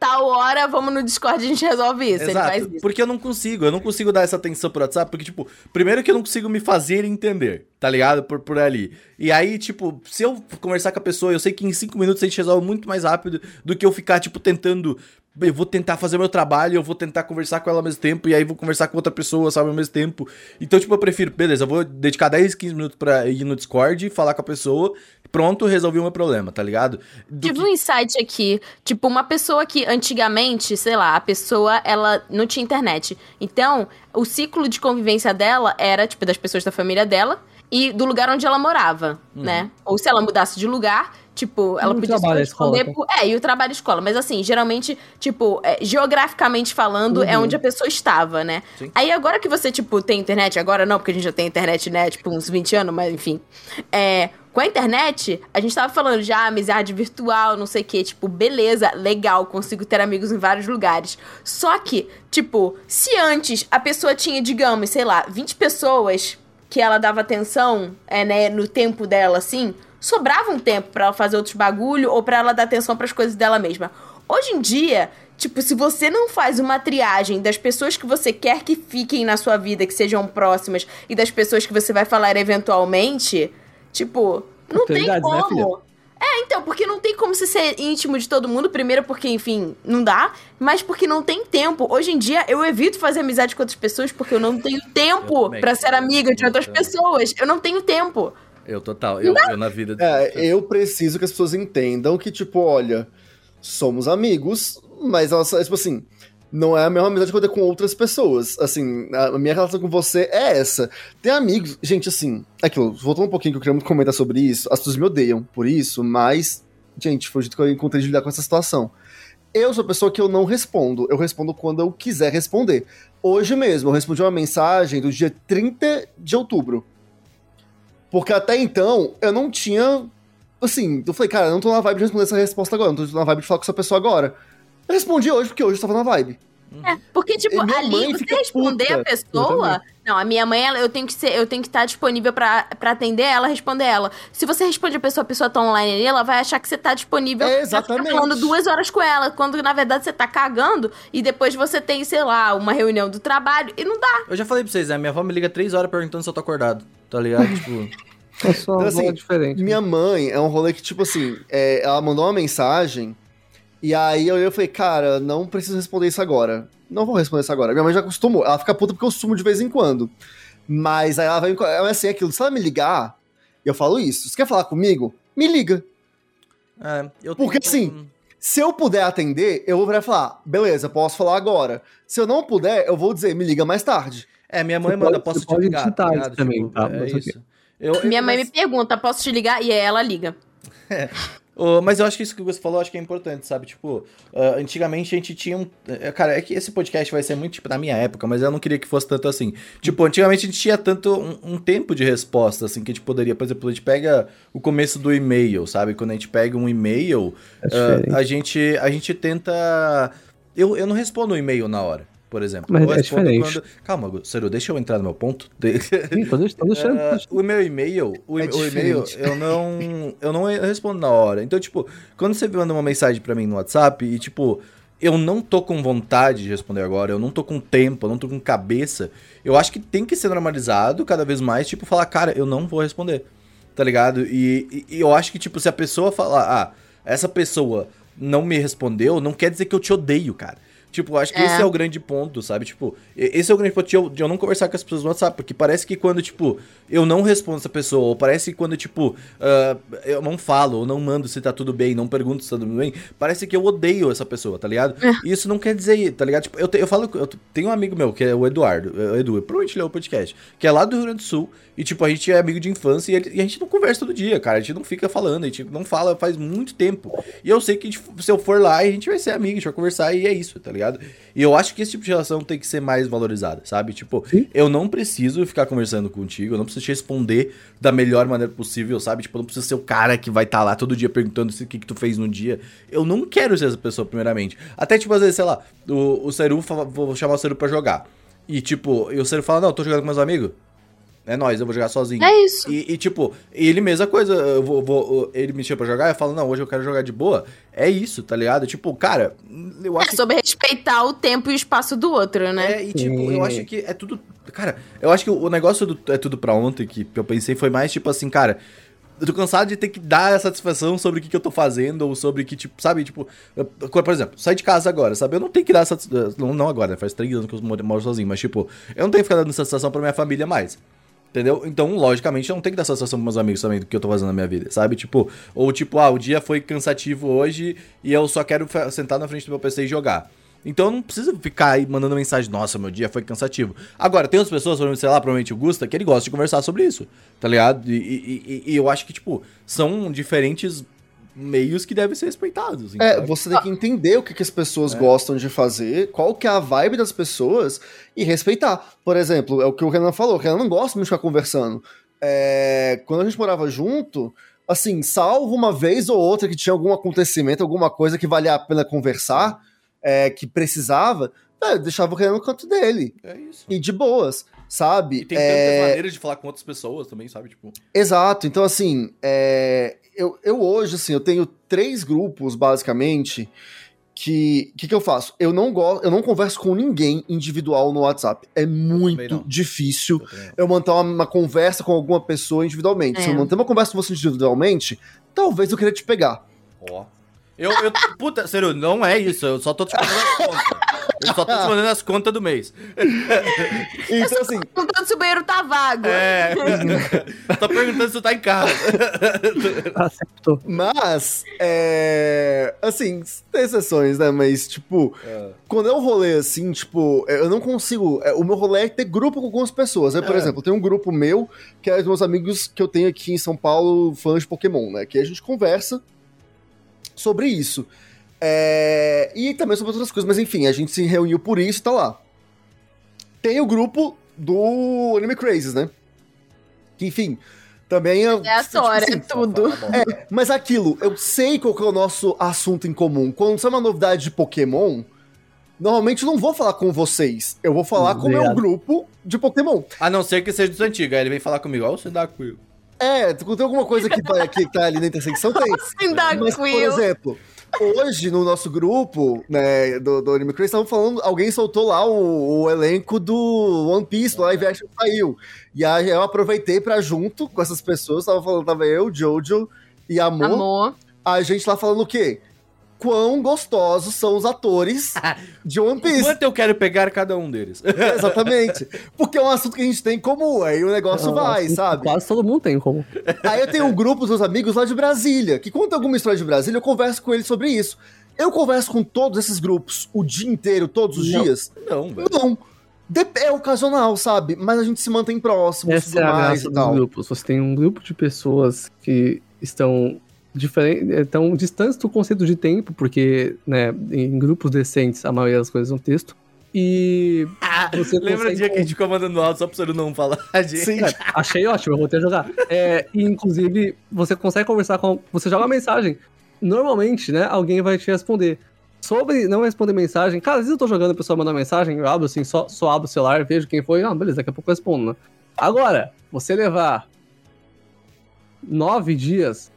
tal hora, vamos no Discord e a gente resolve isso. Exato, isso. porque eu não consigo, eu não consigo dar essa atenção pro WhatsApp, porque, tipo, primeiro que eu não consigo me fazer entender, tá ligado? Por, por ali. E aí, tipo, se eu conversar com a pessoa, eu sei que em cinco minutos a gente resolve muito mais rápido do que eu ficar, tipo, tentando eu vou tentar fazer meu trabalho, eu vou tentar conversar com ela ao mesmo tempo, e aí vou conversar com outra pessoa, sabe, ao mesmo tempo. Então, tipo, eu prefiro, beleza, eu vou dedicar 10, 15 minutos pra ir no Discord, falar com a pessoa, pronto, resolvi o meu problema, tá ligado? Do Tive que... um insight aqui, tipo, uma pessoa que antigamente, sei lá, a pessoa, ela não tinha internet. Então, o ciclo de convivência dela era, tipo, das pessoas da família dela e do lugar onde ela morava, uhum. né? Ou se ela mudasse de lugar, Tipo, ela podia se responder por... É, e o trabalho de escola. Mas assim, geralmente, tipo, é, geograficamente falando, é uhum. é onde a pessoa estava, né? Sim. Aí agora que você, tipo, tem internet, agora não, porque a gente já tem internet, né? Tipo, uns 20 anos, mas enfim. É, com a internet, a gente tava falando já amizade virtual, não sei o quê. Tipo, beleza, legal, consigo ter amigos em vários lugares. Só que, tipo, se antes a pessoa tinha, digamos, sei lá, 20 pessoas que ela dava atenção, é, né, no tempo dela, assim sobrava um tempo para ela fazer outros bagulho ou para ela dar atenção para as coisas dela mesma. Hoje em dia, tipo, se você não faz uma triagem das pessoas que você quer que fiquem na sua vida, que sejam próximas, e das pessoas que você vai falar eventualmente, tipo, não tem né, como. Né, é, então, porque não tem como você ser íntimo de todo mundo. Primeiro, porque, enfim, não dá. Mas porque não tem tempo. Hoje em dia, eu evito fazer amizade com outras pessoas porque eu não tenho tempo para ser amiga de outras pessoas. Eu não tenho tempo. Eu total, eu, eu na vida. É, eu preciso que as pessoas entendam que, tipo, olha, somos amigos, mas elas, tipo assim, não é a mesma amizade que eu tenho com outras pessoas. Assim, a minha relação com você é essa. Tem amigos, gente, assim, aquilo, voltando um pouquinho que eu queria muito comentar sobre isso, as pessoas me odeiam por isso, mas, gente, foi o jeito que eu encontrei de lidar com essa situação. Eu sou a pessoa que eu não respondo, eu respondo quando eu quiser responder. Hoje mesmo, eu respondi uma mensagem do dia 30 de outubro. Porque até então, eu não tinha. Assim, eu falei, cara, eu não tô na vibe de responder essa resposta agora, não tô na vibe de falar com essa pessoa agora. Eu respondi hoje porque hoje eu tava na vibe. É, porque, tipo, ali, você responder puta. a pessoa. Não, a minha mãe, ela- eu tenho que ser, eu tenho que estar disponível pra, pra atender ela, responder ela. Se você responde a pessoa, a pessoa tá online ali, ela vai achar que você tá disponível. É, exatamente. falando duas horas com ela, quando na verdade você tá cagando e depois você tem, sei lá, uma reunião do trabalho e não dá. Eu já falei pra vocês, né? Minha avó me liga três horas perguntando se eu tô acordado. Tá ligado? tipo. A sua Então, avó assim, é diferente. Minha mãe é um rolê que, tipo assim, é, ela mandou uma mensagem e aí eu, falei, cara, não preciso responder isso agora. Não vou responder isso agora. Minha mãe já acostumou. Ela fica puta porque eu sumo de vez em quando. Mas aí ela vai. É assim, aquilo. Se ela me ligar, eu falo isso, você quer falar comigo? Me liga. É, eu Porque, tenho- assim, Se eu puder atender, eu vou e falar, beleza, posso falar agora. Se eu não puder, eu vou dizer, me liga mais tarde. É, minha mãe Você manda, pode- posso te pode ligar, tá isso ligado? também, Tipo, tá? É isso. Eu- eu- Minha mãe me pergunta, posso te ligar? E aí ela liga. Ô, mas eu acho que isso que você falou, acho que é importante, sabe? Tipo, ah, antigamente a gente tinha um. eh, Cara, é que esse podcast vai ser muito, tipo, na minha época, mas eu não queria que fosse tanto assim. Tipo, antigamente a gente tinha tanto um, um tempo de resposta, assim, que a gente poderia, por exemplo, a gente pega o começo do e-mail, sabe? Quando a gente pega um e-mail, É diferente. a, gente, a gente tenta. Eu, eu não respondo o e-mail na hora, por exemplo. Mas eu é diferente. Calma, Gu, Sério, deixa eu entrar no meu ponto. Sim, tô deixando, tô deixando. deixando. o meu e-mail, o, É o e-mail, eu não, eu não respondo na hora. Então, tipo, quando você manda uma mensagem pra mim no WhatsApp e, tipo, eu não tô com vontade de responder agora, eu não tô com tempo, eu não tô com cabeça, eu acho que tem que ser normalizado cada vez mais, tipo, falar, cara, eu não vou responder, tá ligado? E, e- e eu acho que, tipo, se a pessoa falar, ah, essa pessoa não me respondeu, não quer dizer que eu te odeio, cara. Tipo, acho que É. esse é o grande ponto, sabe? Tipo, esse é o grande ponto de eu, de eu não conversar com as pessoas no WhatsApp, porque parece que quando, tipo, eu não respondo essa pessoa, ou parece que quando, tipo, ah, eu não falo, ou não mando se tá tudo bem, não pergunto se tá tudo bem, parece que eu odeio essa pessoa, tá ligado? E isso não quer dizer, tá ligado? Tipo, eu, te- eu falo, eu tenho um amigo meu, que é o Eduardo, é o Edu, provavelmente ele é o podcast, que é lá do Rio Grande do Sul, e, tipo, a gente é amigo de infância e, ele- e a gente não conversa todo dia, cara, a gente não fica falando, a gente não fala faz muito tempo. E eu sei que tipo, se eu for lá, a gente vai ser amigo, a gente vai conversar e é isso, tá ligado? E eu acho que esse tipo de relação tem que ser mais valorizada, sabe? Tipo, Sim. eu não preciso ficar conversando contigo, eu não preciso te responder da melhor maneira possível, sabe? Tipo, eu não preciso ser o cara que vai estar lá todo dia perguntando o que, que tu fez no dia. Eu não quero ser essa pessoa, primeiramente. Até, tipo, às vezes, sei lá, o, o Seru, vou chamar o Seru pra jogar. E, tipo, e o Seru fala, não, eu tô jogando com meus amigos. É nóis, eu vou jogar sozinho. É isso. E, e, tipo, ele mesma coisa, eu vou, vou- ele me chama pra jogar, eu falo, não, hoje eu quero jogar de boa. É isso, tá ligado? Tipo, cara, eu É acho sobre respeitar o tempo e o espaço do outro, né? é, e tipo, eu acho que é tudo. Cara, eu acho que o negócio do é tudo pra ontem que eu pensei foi mais tipo assim, cara. Eu tô cansado de ter que dar a satisfação sobre o que, que eu tô fazendo, ou sobre que, tipo, sabe, tipo, eu- por exemplo, sair de casa agora, sabe? Eu não tenho que dar satisfação. Não, não agora, né? faz três anos que eu moro, moro sozinho, mas, tipo, eu não tenho que ficar dando satisfação pra minha família mais. Entendeu? Então, logicamente, eu não tenho que dar satisfação pros meus amigos também do que eu tô fazendo na minha vida, sabe? Tipo, ou tipo, ah, o dia foi cansativo hoje e eu só quero sentar na frente do meu PC e jogar. Então eu não preciso ficar aí mandando mensagem, nossa, meu dia foi cansativo. Agora, tem outras pessoas, sei lá, provavelmente o Gusta, que ele gosta de conversar sobre isso, tá ligado? E, e- e- e eu acho que, tipo, são diferentes meios que devem ser respeitados. assim, É, você tem que entender o que, que as pessoas É. gostam de fazer, qual que é a vibe das pessoas e respeitar. Por exemplo, é o que o Renan falou, o Renan não gosta de ficar conversando. É, quando a gente morava junto, assim, salvo uma vez ou outra que tinha algum acontecimento, alguma coisa que valia a pena conversar, é, que precisava, é, eu deixava o Renan no canto dele. É isso. E de boas, sabe? E tem É, tantas maneiras de falar com outras pessoas também, sabe? Tipo, Exato. Então, assim, é, eu, eu hoje, assim, eu tenho três grupos, basicamente, que... O que, que eu faço? Eu não, gosto, eu não converso com ninguém individual no WhatsApp. É muito difícil eu eu manter uma, uma conversa com alguma pessoa individualmente. Se eu É. manter uma conversa com você individualmente, talvez eu queria te pegar. Ó. Eu, eu, puta, sério, não é isso. Eu só tô te contas. Eu só tô te mandando as contas do mês. Então, assim, Perguntando se o banheiro tá vago. É. tô perguntando se tu tá em casa. Acertou. mas, é, assim, tem exceções, né? Mas, tipo, quando é um rolê assim, tipo, eu não consigo. é, O meu rolê é ter grupo com algumas pessoas. Né? Por É. exemplo, tenho um grupo meu, que é os meus amigos que eu tenho aqui em São Paulo, fãs de Pokémon, né? Que a gente conversa sobre isso. É, E também sobre outras coisas, mas enfim, a gente se reuniu por isso e tá lá. Tem o grupo do Anime Crazes, né? Que, enfim, Também é. É tipo assim, tudo. É, mas aquilo, eu sei qual que é o nosso assunto em comum. Quando sai uma novidade de Pokémon, normalmente eu não vou falar com vocês. Eu vou falar com o meu grupo de Pokémon. A não ser que seja dos antigos. Aí ele vem falar comigo, ó, você dá Quill. É, tem alguma coisa que, vai, que tá ali na intersecção, tem. Mas, por exemplo, hoje no nosso grupo, né, do, do Anime Crazy, estavam falando, alguém soltou lá o, o elenco do One Piece, do live action saiu. E aí eu aproveitei pra junto com essas pessoas, tava falando, tava eu, Jojo e Amor, Amor. a gente lá falando o quê? Quão gostosos são os atores de One Piece. Quanto eu quero pegar cada um deles? Exatamente. Porque é um assunto que a gente tem em comum, aí o negócio É vai, sabe? Quase todo mundo tem como. Aí eu tenho um grupo dos meus amigos lá de Brasília, que conta alguma história de Brasília, eu converso com eles sobre isso. Eu converso com todos esses grupos o dia inteiro, todos os Não. dias? Não, velho. Não. É ocasional, sabe? Mas a gente se mantém próximo Essa tudo é a mais graça e dos tal. grupos. Você tem um grupo de pessoas que estão diferentes, estão distantes do conceito de tempo, porque, né, em grupos decentes a maioria das coisas um texto. E você Lembra o dia que a gente ficou mandando áudio só pra você não falar? gente? Sim. É, achei ótimo, eu vou ter que jogar. É, e, inclusive, você consegue conversar com. Você joga uma mensagem. Normalmente, né? Alguém vai te responder. Sobre não responder mensagem, cara, às vezes eu tô jogando, a pessoa manda mensagem, eu abro assim, só, só abro o celular, vejo quem foi, ah, beleza, daqui a pouco eu respondo, né? Agora, você levar nove dias,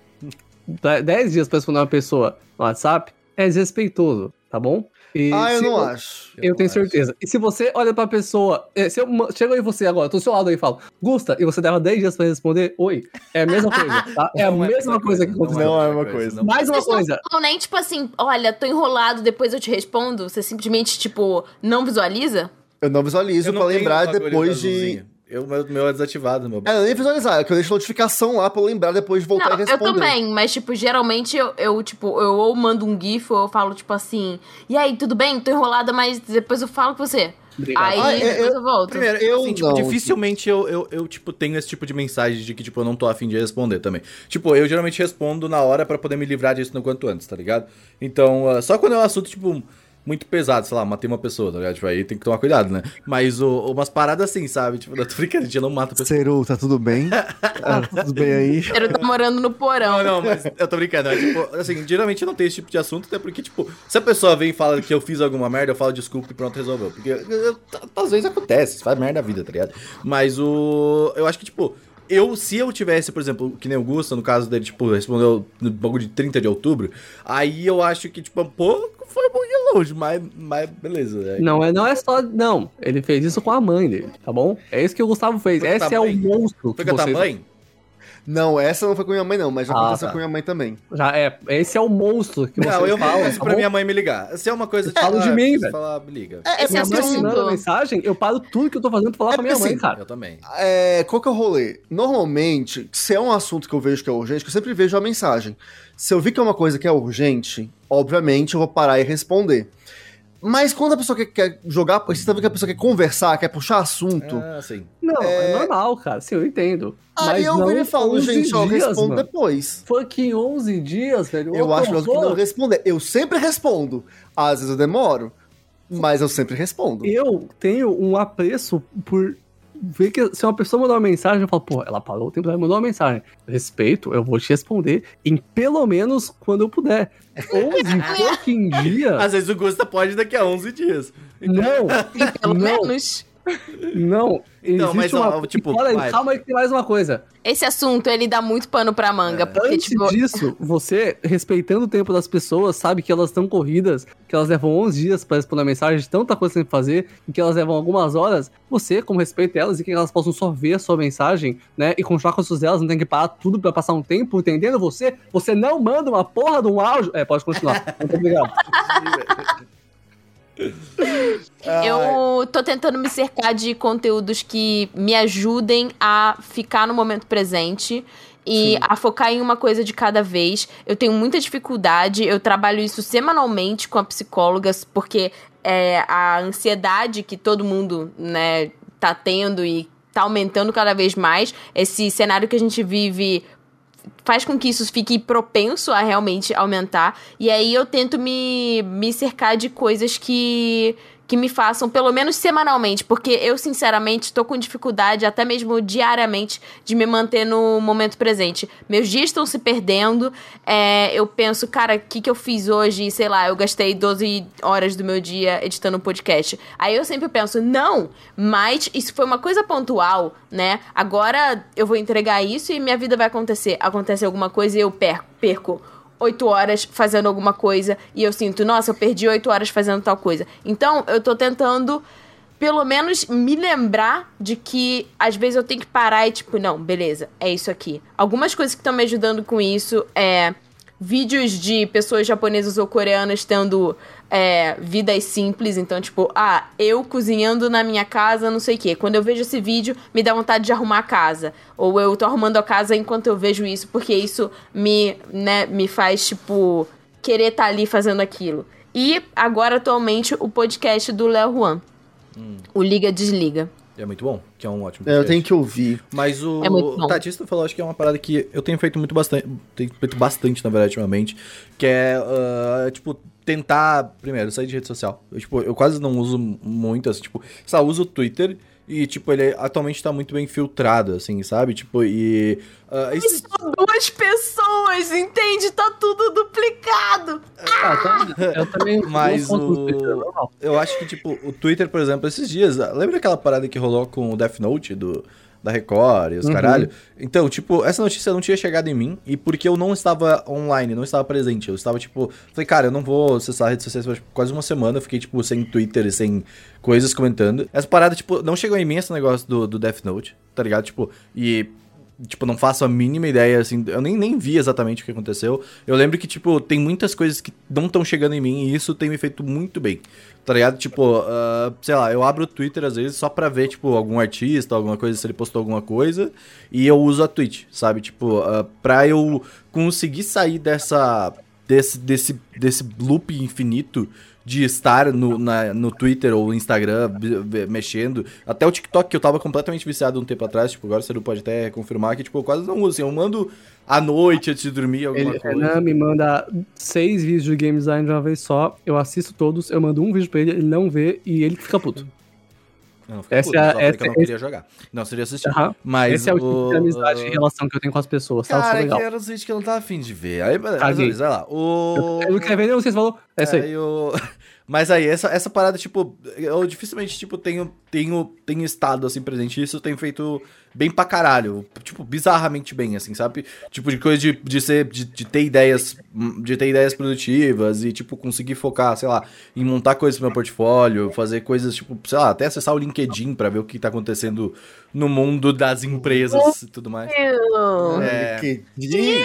de- dez dias pra responder uma pessoa no WhatsApp, é desrespeitoso, tá bom? E Ah, eu não acho. eu tenho certeza. E se você olha pra pessoa, eh, se eu chego aí você agora, tô do seu lado aí e falo, Gusta, e você leva 10 dias pra responder, oi, é a mesma coisa, tá? É a Não mesma coisa que aconteceu. Não é uma coisa. não. Mais uma não coisa, falam nem, tipo assim, olha, tô enrolado, depois eu te respondo. Você simplesmente, tipo, não visualiza? Eu não visualizo Eu não pra lembrar depois de. Eu, meu, meu é desativado, meu. É, nem visualizar, é que eu deixo notificação lá pra eu lembrar depois de voltar Não, e eu responder. também, mas, tipo, geralmente eu, eu, tipo, eu ou mando um GIF ou eu falo, tipo assim, e aí, tudo bem? Tô enrolada, mas depois eu falo com você. Obrigado. Aí Ah, é, depois eu- eu volto. Primeiro, Eu assim, tipo, não, dificilmente eu, eu, eu, tipo, tenho esse tipo de mensagem de que, tipo, eu não tô afim de responder também. Tipo, eu geralmente respondo na hora pra poder me livrar disso no quanto antes, tá ligado? Então, ah, só quando é um assunto, tipo, muito pesado, sei lá, matei uma pessoa, tá ligado? Tipo, aí tem que tomar cuidado, né? Mas o, umas paradas assim, sabe? Tipo, eu tô brincando, a gente não mata a pessoa. Ceru, tá tudo bem? Ah, tá tudo bem aí? Eu tô morando no porão. Não, não, mas eu tô brincando. É, tipo, assim, geralmente eu não tenho esse tipo de assunto, até porque, tipo, se a pessoa vem e fala que eu fiz alguma merda, eu falo desculpa e pronto, resolveu. Porque às vezes acontece, faz merda na vida, tá ligado? Mas o. Eu acho que, tipo. Eu, se eu tivesse, por exemplo, que nem o Gusta, no caso dele, tipo, respondeu no bagulho de 30 de outubro, aí eu acho que, tipo, um pouco foi um pouquinho longe, mas, mas beleza. Aí- não é, não é só, não, ele fez isso com a mãe dele, tá bom? É isso que o Gustavo fez, Foi esse é o monstro Foi que com a tua mãe? Não, essa não foi com minha mãe, não, mas já Ah, aconteceu tá. com minha mãe também. Já é, esse é o monstro que Não, vocês eu falam, peço tá pra bom? minha mãe me ligar. Se é uma coisa, falo de ah, mim, preciso velho. falar, me liga. É, Esse é Minha mãe assim, assunto- mensagem, eu paro tudo que eu tô fazendo pra falar É com a minha porque mãe, assim, cara. Eu também. É, qual que é o rolê? Normalmente, se é um assunto que eu vejo que é urgente, que eu sempre vejo a mensagem. Se eu vi que é uma coisa que é urgente, obviamente eu vou parar e responder. Mas quando a pessoa quer, quer jogar, você tá vendo que a pessoa quer conversar, quer puxar assunto, Ah, sim. Não, é... É- normal, cara, sim, eu entendo. aí Mas eu não venho e falo, 11 gente, eu dias, respondo mano. depois. Fucking 11 dias, velho. Eu Ô, acho melhor do que não responder. Eu sempre respondo. Às vezes eu demoro, mas eu sempre respondo. Eu tenho um apreço por ver que se uma pessoa mandar uma mensagem, eu falo, pô, ela parou o tempo, ela mandou uma mensagem. Respeito, eu vou te responder em pelo menos quando eu puder. 11 fucking dias? Às vezes o Gusta pode daqui a 11 dias. Não, Pelo não, menos. Não. Não, Existe mas, ó, uma... tipo, Olha aí, vai. calma aí que tem mais uma coisa. Esse assunto, ele dá muito pano pra manga. Porque, Antes tipo, disso, você, respeitando o tempo das pessoas, sabe que elas estão corridas, que elas levam 11 dias pra responder a mensagem de tanta coisa que tem que fazer, e que elas levam algumas horas, você, como respeita elas, e que elas possam só ver a sua mensagem, né, e continuar com as suas delas, não tem que parar tudo pra passar um tempo, entendendo você? Você não manda uma porra de um áudio... É, pode continuar. Muito obrigado. Eu tô tentando me cercar de conteúdos que me ajudem a ficar no momento presente e a focar em uma coisa de cada vez. Eu tenho muita dificuldade, eu trabalho isso semanalmente com a psicóloga, porque é, a ansiedade que todo mundo, né, tá tendo e tá aumentando cada vez mais, esse cenário que a gente vive faz com que isso fique propenso a realmente aumentar. E aí eu tento me, me cercar de coisas que, que me façam, pelo menos semanalmente, porque eu, sinceramente, tô com dificuldade, até mesmo diariamente, de me manter no momento presente. Meus dias estão se perdendo, é, eu penso, cara, o que, que eu fiz hoje? Sei lá, eu gastei 12 horas do meu dia editando um podcast. Aí eu sempre penso, não, mas isso foi uma coisa pontual, né? Agora eu vou entregar isso e minha vida vai acontecer. Acontece alguma coisa e eu perco. perco oito horas fazendo alguma coisa e eu sinto, nossa, eu perdi oito horas fazendo tal coisa. Então, eu tô tentando, pelo menos, me lembrar de que às vezes eu tenho que parar e, tipo, não, beleza, é isso aqui. Algumas coisas que estão me ajudando com isso é vídeos de pessoas japonesas ou coreanas tendo é, vidas simples. Então, tipo, ah, eu cozinhando na minha casa, não sei o quê. Quando eu vejo esse vídeo, me dá vontade de arrumar a casa. Ou eu tô arrumando a casa enquanto eu vejo isso, porque isso me, né, me faz, tipo, querer estar tá ali fazendo aquilo. E agora, atualmente, o podcast do Léo Juan. Hum. O Liga Desliga. É muito bom, que é um ótimo podcast. É, eu tenho que ouvir. Mas o é Tatista falou, acho que é uma parada que eu tenho feito muito bastante, tenho feito bastante, na verdade, ultimamente, que é, uh, tipo, tentar, primeiro, sair de rede social. Eu, tipo, eu quase não uso muito, assim, tipo, só uso o Twitter e, tipo, ele atualmente tá muito bem filtrado, assim, sabe? Tipo, e. Uh, esse... São duas pessoas, entende? Tá tudo duplicado. Ah, tá. Eu também. Mas o. Eu acho que, tipo, o Twitter, por exemplo, esses dias. Lembra aquela parada que rolou com o Death Note do da Record e os uhum. caralho. Então, tipo, essa notícia não tinha chegado em mim e porque eu não estava online, não estava presente. Eu estava, tipo, falei, cara, eu não vou acessar redes sociais por quase uma semana. Eu fiquei, tipo, sem Twitter e sem coisas comentando. Essa parada, tipo, não chegou em mim esse negócio do, do Death Note, tá ligado? Tipo, e tipo, não faço a mínima ideia, assim, eu nem, nem vi exatamente o que aconteceu. Eu lembro que, tipo, tem muitas coisas que não estão chegando em mim e isso tem me feito muito bem. Tá ligado? Tipo, uh, sei lá, eu abro o Twitter às vezes só pra ver, tipo, algum artista, alguma coisa, se ele postou alguma coisa, e eu uso a Twitch, sabe? Tipo, uh, pra eu conseguir sair dessa. Desse, desse, desse loop infinito de estar no, na, no Twitter ou Instagram mexendo. Até o TikTok, que eu tava completamente viciado um tempo atrás, tipo, agora você pode até confirmar que, tipo, eu quase não uso. Assim, eu mando à noite antes de dormir alguma ele, coisa. Renan me manda seis vídeos de game design de uma vez só, eu assisto todos, eu mando um vídeo pra ele, ele não vê e ele fica puto. Não, essa puto, é, só essa, eu não queria esse... jogar. Não, seria assistir. Uhum. Mas esse é o tipo de amizade e relação que eu tenho com as pessoas. Cara, tá? é que era os vídeos que eu não tava afim de ver. Aí, beleza, vai lá. O... Eu, eu não quero ver, não, vocês falou. É isso aí. aí o... Mas aí, essa, essa parada, tipo, eu dificilmente, tipo, tenho, tenho, tenho estado, assim, presente. Isso tem feito bem pra caralho. Tipo, bizarramente bem, assim, sabe? Tipo, de coisa de, de ser, de, de ter ideias, de ter ideias produtivas e, tipo, conseguir focar, sei lá, em montar coisas pro meu portfólio, fazer coisas, tipo, sei lá, até acessar o LinkedIn pra ver o que tá acontecendo no mundo das empresas e tudo mais. É... LinkedIn!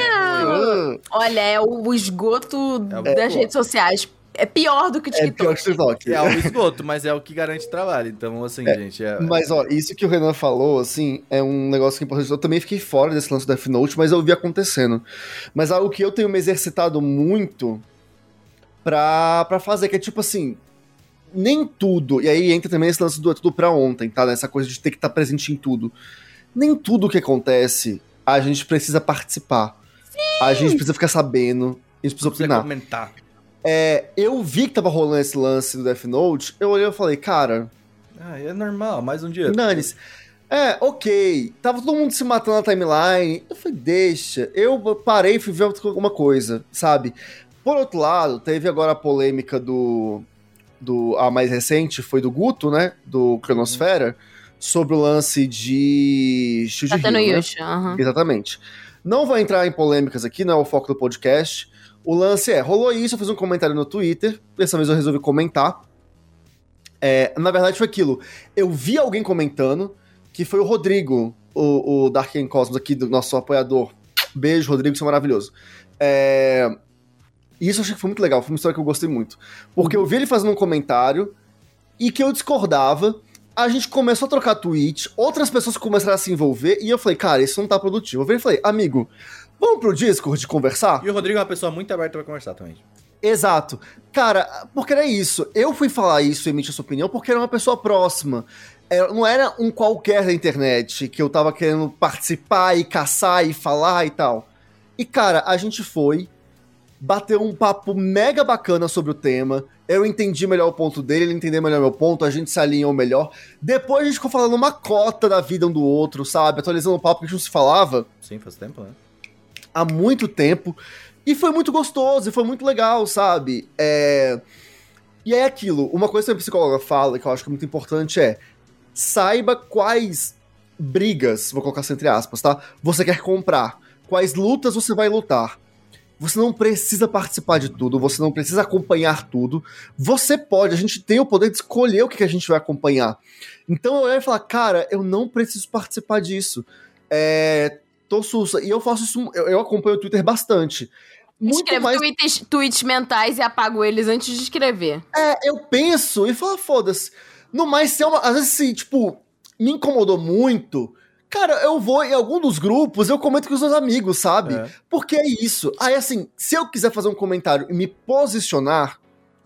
Olha, é o esgoto é, das redes sociais é pior do que o TikTok. É pior que o TikTok. É o esgoto, mas é o que garante trabalho. Então, assim, é, gente. É... Mas, ó, isso que o Renan falou, assim, é um negócio que é importante. Eu também fiquei fora desse lance do Death Note, mas eu vi acontecendo. Mas algo que eu tenho me exercitado muito pra, pra fazer, que é tipo assim. Nem tudo, e aí entra também esse lance do é tudo pra ontem, tá? Essa coisa de ter que estar tá presente em tudo. Nem tudo que acontece a gente precisa participar. Sim. A gente precisa ficar sabendo, a gente precisa opinar. comentar. É, eu vi que tava rolando esse lance do Death Note, eu olhei e falei, cara. Ah, é normal, mais um dia. Nanis. É, ok. Tava todo mundo se matando na timeline. Eu falei, deixa. Eu parei e fui ver alguma coisa, sabe? Por outro lado, teve agora a polêmica do. do a mais recente foi do Guto, né? Do Cronosfera. Sobre o lance de. Tá tendo né? Yusha, uhum. Exatamente. Não vou entrar em polêmicas aqui, não é o foco do podcast. O lance é, rolou isso, eu fiz um comentário no Twitter, dessa vez eu resolvi comentar. É, na verdade foi aquilo, eu vi alguém comentando, que foi o Rodrigo, o, o Dark Cosmos aqui, do nosso apoiador. Beijo, Rodrigo, você é maravilhoso. É... Isso eu achei que foi muito legal, foi uma história que eu gostei muito. Porque eu vi ele fazendo um comentário e que eu discordava, a gente começou a trocar tweet, outras pessoas começaram a se envolver, e eu falei, cara, isso não tá produtivo. Eu falei, falei amigo, Vamos pro Discord conversar? E o Rodrigo é uma pessoa muito aberta pra conversar também. Exato. Cara, porque era isso. Eu fui falar isso e emitir sua opinião porque era uma pessoa próxima. É, não era um qualquer da internet que eu tava querendo participar e caçar e falar e tal. E, cara, a gente foi. Bateu um papo mega bacana sobre o tema. Eu entendi melhor o ponto dele, ele entendeu melhor o meu ponto, a gente se alinhou melhor. Depois a gente ficou falando uma cota da vida um do outro, sabe? Atualizando o papo que a gente não se falava Sim, faz tempo, né? há muito tempo. E foi muito gostoso, e foi muito legal, sabe? É... E é aquilo, uma coisa que a psicóloga fala, que eu acho que é muito importante, é saiba quais brigas, vou colocar assim entre aspas, tá? Você quer comprar. Quais lutas você vai lutar. Você não precisa participar de tudo, você não precisa acompanhar tudo. Você pode, a gente tem o poder de escolher o que, que a gente vai acompanhar. Então eu ia falar, cara, eu não preciso participar disso. É, tô sussa. E eu faço isso, eu, eu acompanho o Twitter bastante. Muito Escrevo mais tweets, tweets mentais e apago eles antes de escrever. É, eu penso e falo, "Ah, foda-se. No mais, se é uma. Às vezes, tipo, me incomodou muito. Cara, eu vou em algum dos grupos, eu comento com os meus amigos, sabe? É. Porque é isso. Aí, assim, se eu quiser fazer um comentário e me posicionar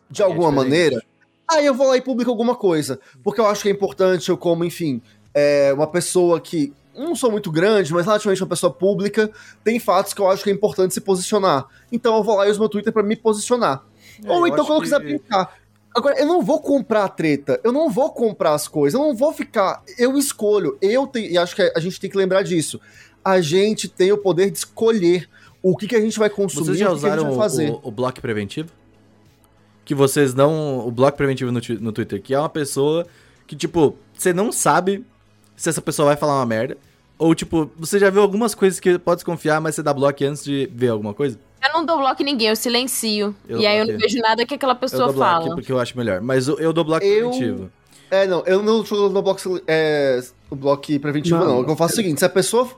de É alguma maneira, aí eu vou lá e publico alguma coisa. Porque eu acho que é importante, eu como, enfim, é, uma pessoa que. Não sou muito grande, mas relativamente uma pessoa pública, tem fatos que eu acho que é importante se posicionar. Então eu vou lá e uso meu Twitter pra me posicionar. É, Ou então quando eu quiser brincar. Agora, eu não vou comprar a treta, eu não vou comprar as coisas, eu não vou ficar. Eu escolho, eu tenho. E acho que a gente tem que lembrar disso. A gente tem o poder de escolher o que, que a gente vai consumir Vocês já o que, a gente usaram vai fazer. o, o, o bloco preventivo? Que vocês não. O bloco preventivo no, no Twitter, que é uma pessoa que, tipo, você não sabe se essa pessoa vai falar uma merda. Ou, tipo, você já viu algumas coisas que pode desconfiar, mas você dá bloco antes de ver alguma coisa? Eu não dou bloco em ninguém, eu silencio. Eu e aí eu não vejo nada que aquela Eu pessoa dou bloco fala. porque eu acho melhor. Mas eu, eu dou bloco Eu- preventivo. É, não, eu não sou no bloco, é, o bloco preventivo, não. Não. O que eu faço é o seguinte: se a pessoa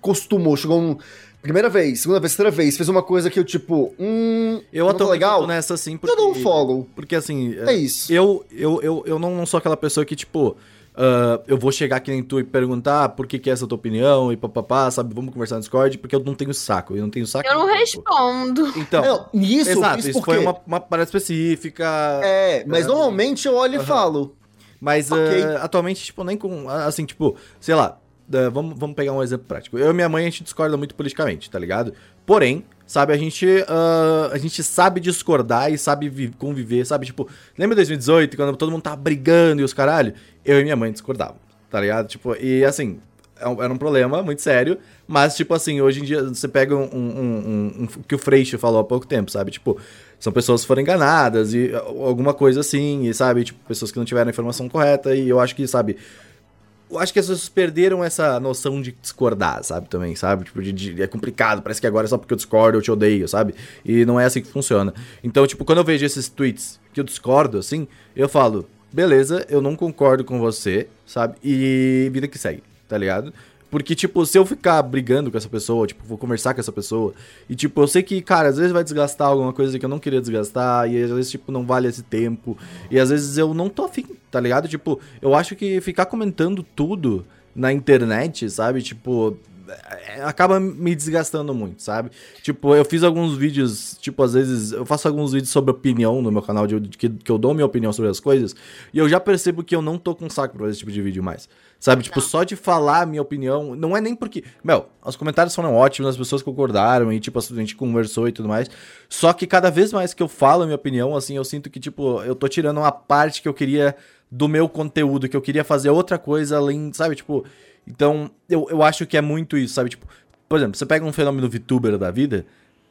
costumou, chegou um. Primeira vez, segunda vez, terceira vez, fez uma coisa que eu, tipo, hum. Eu não atualmente legal. tô nessa assim porque. Eu dou um follow. Porque assim. É isso. Eu, eu, eu, eu não, não sou aquela pessoa que, tipo, ah, eu vou chegar aqui nem tu e perguntar por que, que é essa tua opinião e papapá, sabe? Vamos conversar no Discord, porque eu não tenho saco. Eu não tenho saco. Eu não respondo. Então, Não, eu exato, isso quê? foi uma, uma parada específica. É, mas É. normalmente eu olho e falo. Mas ok. ah, atualmente, tipo, nem com. Assim, tipo, sei lá. ah, vamos, vamos pegar um exemplo prático. Eu e minha mãe, a gente discorda muito politicamente, tá ligado? Porém, sabe, a gente, ah, a gente sabe discordar e sabe vi- conviver, sabe? Tipo, lembra 2018, quando todo mundo tava brigando e os caralho? Eu e minha mãe discordavam, tá ligado? Tipo, e assim, é era um problema muito sério, mas, tipo assim, hoje em dia você pega um, um- um- um- que o Freixo falou há pouco tempo, sabe? Tipo, são pessoas que foram enganadas e alguma coisa assim, e sabe? Tipo, pessoas que não tiveram a informação correta, e eu acho que, sabe? Eu acho que as pessoas perderam essa noção de discordar, sabe? Também, sabe? Tipo, de, de- é complicado, parece que agora é só porque eu discordo, eu te odeio, sabe? E não é assim que funciona. Então, tipo, quando eu vejo esses tweets que eu discordo, assim, eu falo, beleza, eu não concordo com você, sabe? E vida que segue, tá ligado? Porque, tipo, se eu ficar brigando com essa pessoa, tipo, vou conversar com essa pessoa, e, tipo, eu sei que, cara, às vezes vai desgastar alguma coisa que eu não queria desgastar, e às vezes, tipo, não vale esse tempo, e às vezes eu não tô afim, tá ligado? Tipo, eu acho que ficar comentando tudo na internet, sabe? Tipo, acaba me desgastando muito, sabe? Tipo, eu fiz alguns vídeos, tipo, às vezes, eu faço alguns vídeos sobre opinião no meu canal, de, que, que eu dou minha opinião sobre as coisas, e eu já percebo que eu não tô com saco pra esse tipo de vídeo mais. Sabe, tipo, Tá. só de falar a minha opinião, não é nem porque. Meu, os comentários foram ótimos, as pessoas concordaram e, tipo, a gente conversou e tudo mais. Só que cada vez mais que eu falo a minha opinião, assim, eu sinto que, tipo, eu tô tirando uma parte que eu queria do meu conteúdo, que eu queria fazer outra coisa além, sabe, tipo. Então, eu, eu acho que é muito isso, sabe? Tipo, por exemplo, você pega um fenômeno VTuber da vida,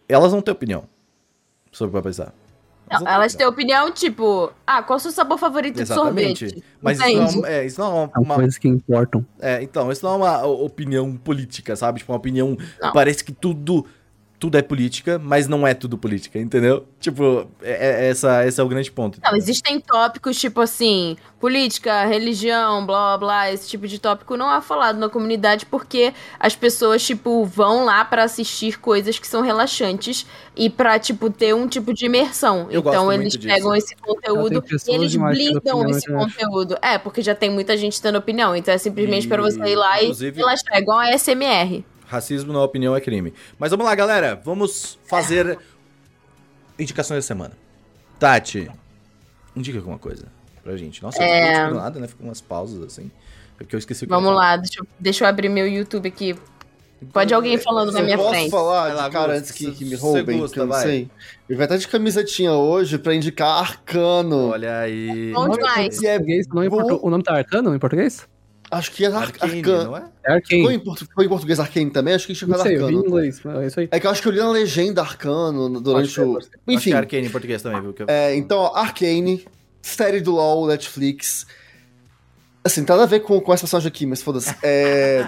elas não têm opinião sobre o que vai pensar. Não, não elas têm opinião, tipo, ah, qual é o seu sabor favorito Exatamente. de sorvete? Mas isso não, é, isso não é uma, uma- coisas que importam. É, então, isso não é uma opinião política, sabe? Tipo, uma opinião. Não. Parece que tudo. Tudo é política, mas não é tudo política, entendeu? Tipo, é, é- essa, esse é o grande ponto. Não, existem tópicos tipo assim, política, religião, blá blá blá, esse tipo de tópico não é falado na comunidade porque as pessoas, tipo, vão lá pra assistir coisas que são relaxantes e pra, tipo, ter um tipo de imersão. Eu gosto então muito eles disso. pegam esse Já conteúdo e eles blindam esse conteúdo. É, porque já tem muita gente tendo opinião, então é simplesmente pra você ir lá e relaxar, é igual a SMR. Racismo, na opinião, é crime. Mas vamos lá, galera. Vamos fazer indicações da semana. Tati, indica alguma coisa pra gente. Nossa, eu É. não tô indicando nada, né? Ficou umas pausas assim. É porque eu esqueci o que eu Vamos lá, deixa eu, deixa eu abrir meu YouTube aqui. Pode alguém falando na Eu minha posso frente. falar lá, cara antes que, que me você roubem, gosta, que eu não vai. sei. Ele vai estar de camisetinha hoje pra indicar Arcano. Olha aí. Bom demais. É portu- o nome tá Arcano em português? Acho que é Ar Arcane, Arcano. não é? É Arcane. em, portu- ficou em português Arcane também? Acho que tinha Não ficado sei, eu vi em Arcano. inglês, mas é isso aí. É que eu acho que eu li na legenda Arcano no- durante ser, o. ser. Acho que Enfim, é Arcane em português também, viu? Eu- é, então, ó, Arcane, série do LoL, Netflix. Assim, tem nada a ver com, com essa personagem aqui, mas foda-se. É...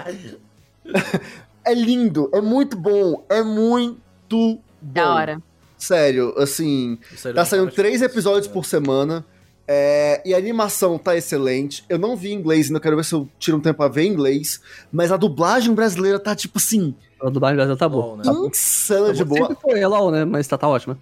é lindo, é muito bom, é muito bom. Da hora. Sério, assim. Aí Tá saindo três episódios por semana. É, e a animação tá excelente. Eu não vi em inglês, ainda quero ver se eu tiro um tempo pra ver em inglês. Mas a dublagem brasileira tá, tipo assim, A dublagem brasileira tá boa. Bom, né? insana de boa. Sempre foi, LOL, né? Mas tá, tá ótima.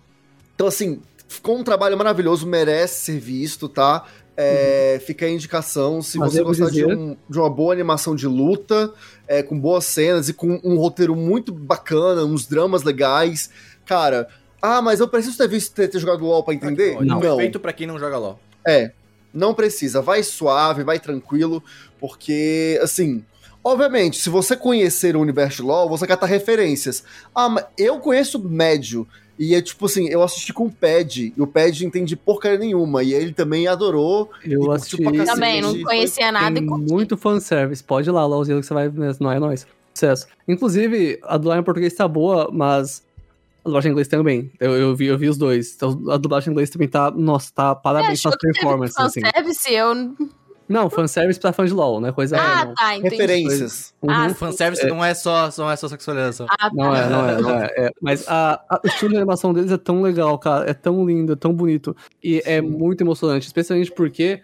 Então, assim, ficou um trabalho maravilhoso, merece ser visto, tá? É, Fica a indicação. Se Mas você gostar de, um- de uma boa animação de luta, é, com boas cenas e com um roteiro muito bacana, uns dramas legais, cara. Ah, mas eu preciso ter visto ter, ter jogado LOL pra entender? Não. Não. Feito pra quem não joga LOL. É, não precisa. Vai suave, vai tranquilo, porque, assim. Obviamente, se você conhecer o universo de LoL, você cata referências. Ah, mas eu conheço médio. E é tipo assim, eu assisti com o Pad, e o Pad não entende porcaria nenhuma. E ele também adorou. E Eu assisti. pra cacete. Também, não foi- conhecia nada Tem e curti. muito fanservice. Pode ir lá, LOLzinho, que você vai. Não é nóis. Sucesso. Inclusive, a dublagem em português tá boa, mas a dublagem em inglês também. Eu, eu, vi, eu vi os dois. Então, a dublagem em inglês também tá. Nossa, tá. Parabéns pelas performances, assim. fanservice? Eu... Não, fanservice pra fã de LOL, né? Coisa. Ah, não. tá, entendi. Referências. Uhum. Ah, O fanservice não é só, não é só sexualização. Ah, tá. Não é, não é, não é. é. Mas a, a- o estilo de animação deles é tão legal, cara. É tão lindo, é tão bonito. E é muito emocionante. Especialmente porque,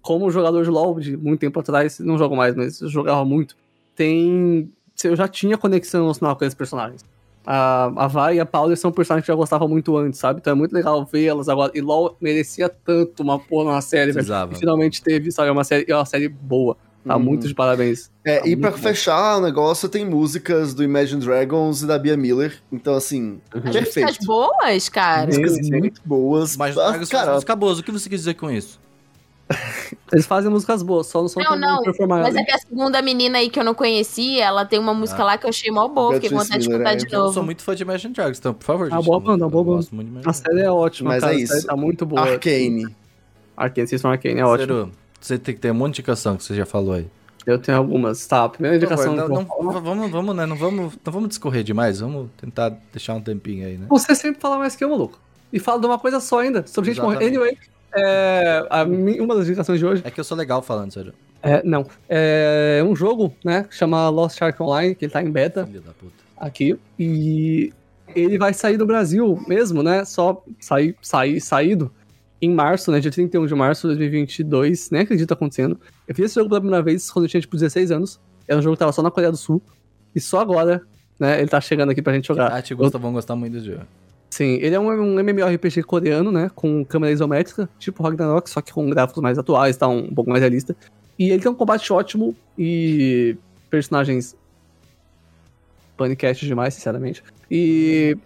como jogador de LoL de muito tempo atrás, não jogo mais, mas jogava muito, tem. Eu já tinha conexão emocional com esses personagens. A, a Vai e a Paula são personagens que eu já gostava muito antes, sabe? Então é muito legal vê-las agora. E LoL merecia tanto uma porra na série, velho. E finalmente teve, sabe? Uma série, é uma série boa. Tá Uhum. muito de parabéns. É, Tá e bom. fechar o negócio, tem músicas do Imagine Dragons e da Bia Miller. Então, assim, Uhum. Músicas perfeito. boas, cara. Músicas muito boas. Mas Ah, Dragons cara, faz música boa. O que você quis dizer com isso? Eles fazem músicas boas, só não são Não, tão não, performar. Mas é que a segunda menina aí que eu não conhecia, ela tem uma música Ah. lá que eu achei mó boa, fiquei com vontade de escutar é. de Eu novo. sou muito fã de Imagine Dragons, então, por favor, Ah, gente. boa eu- banda, eu boa banda. gosto muito de Imagine A série é ótima, Mas cara. é A série isso. tá muito boa. Arcane. Arcane, vocês são Arcane, é ótimo. Você tem que ter um monte de indicação que você já falou aí. Eu tenho algumas. Tá, a primeira indicação. não, eu não- falar- vamos, vamos, né? Não vamos, não vamos discorrer demais. Vamos tentar deixar um tempinho aí, né? Você sempre fala mais que eu, maluco. E fala de uma coisa só ainda, sobre gente morrer. Exatamente. Anyway, é, a uma das indicações de hoje É que eu sou legal falando, Ciro. é. Não. É um jogo, né? Que chama Lost Ark Online, que ele tá em beta Filho da puta. aqui. E ele vai sair do Brasil mesmo, né? Só sair, sair, saído em março, né? Dia 31 de março de 2022. Nem acredito acontecendo. Eu fiz esse jogo pela primeira vez quando eu tinha, tipo, 16 anos. Era um jogo que tava só na Coreia do Sul. E só agora, né? Ele tá chegando aqui pra gente jogar. Ah, te gosta, vão gostar muito desse jogo. Sim, ele é um, um MMORPG coreano, né? Com câmera isométrica, tipo Ragnarok, só que com gráficos mais atuais, tá? Um, pouco mais realista. E ele tem um combate ótimo e personagens panicast demais, sinceramente. E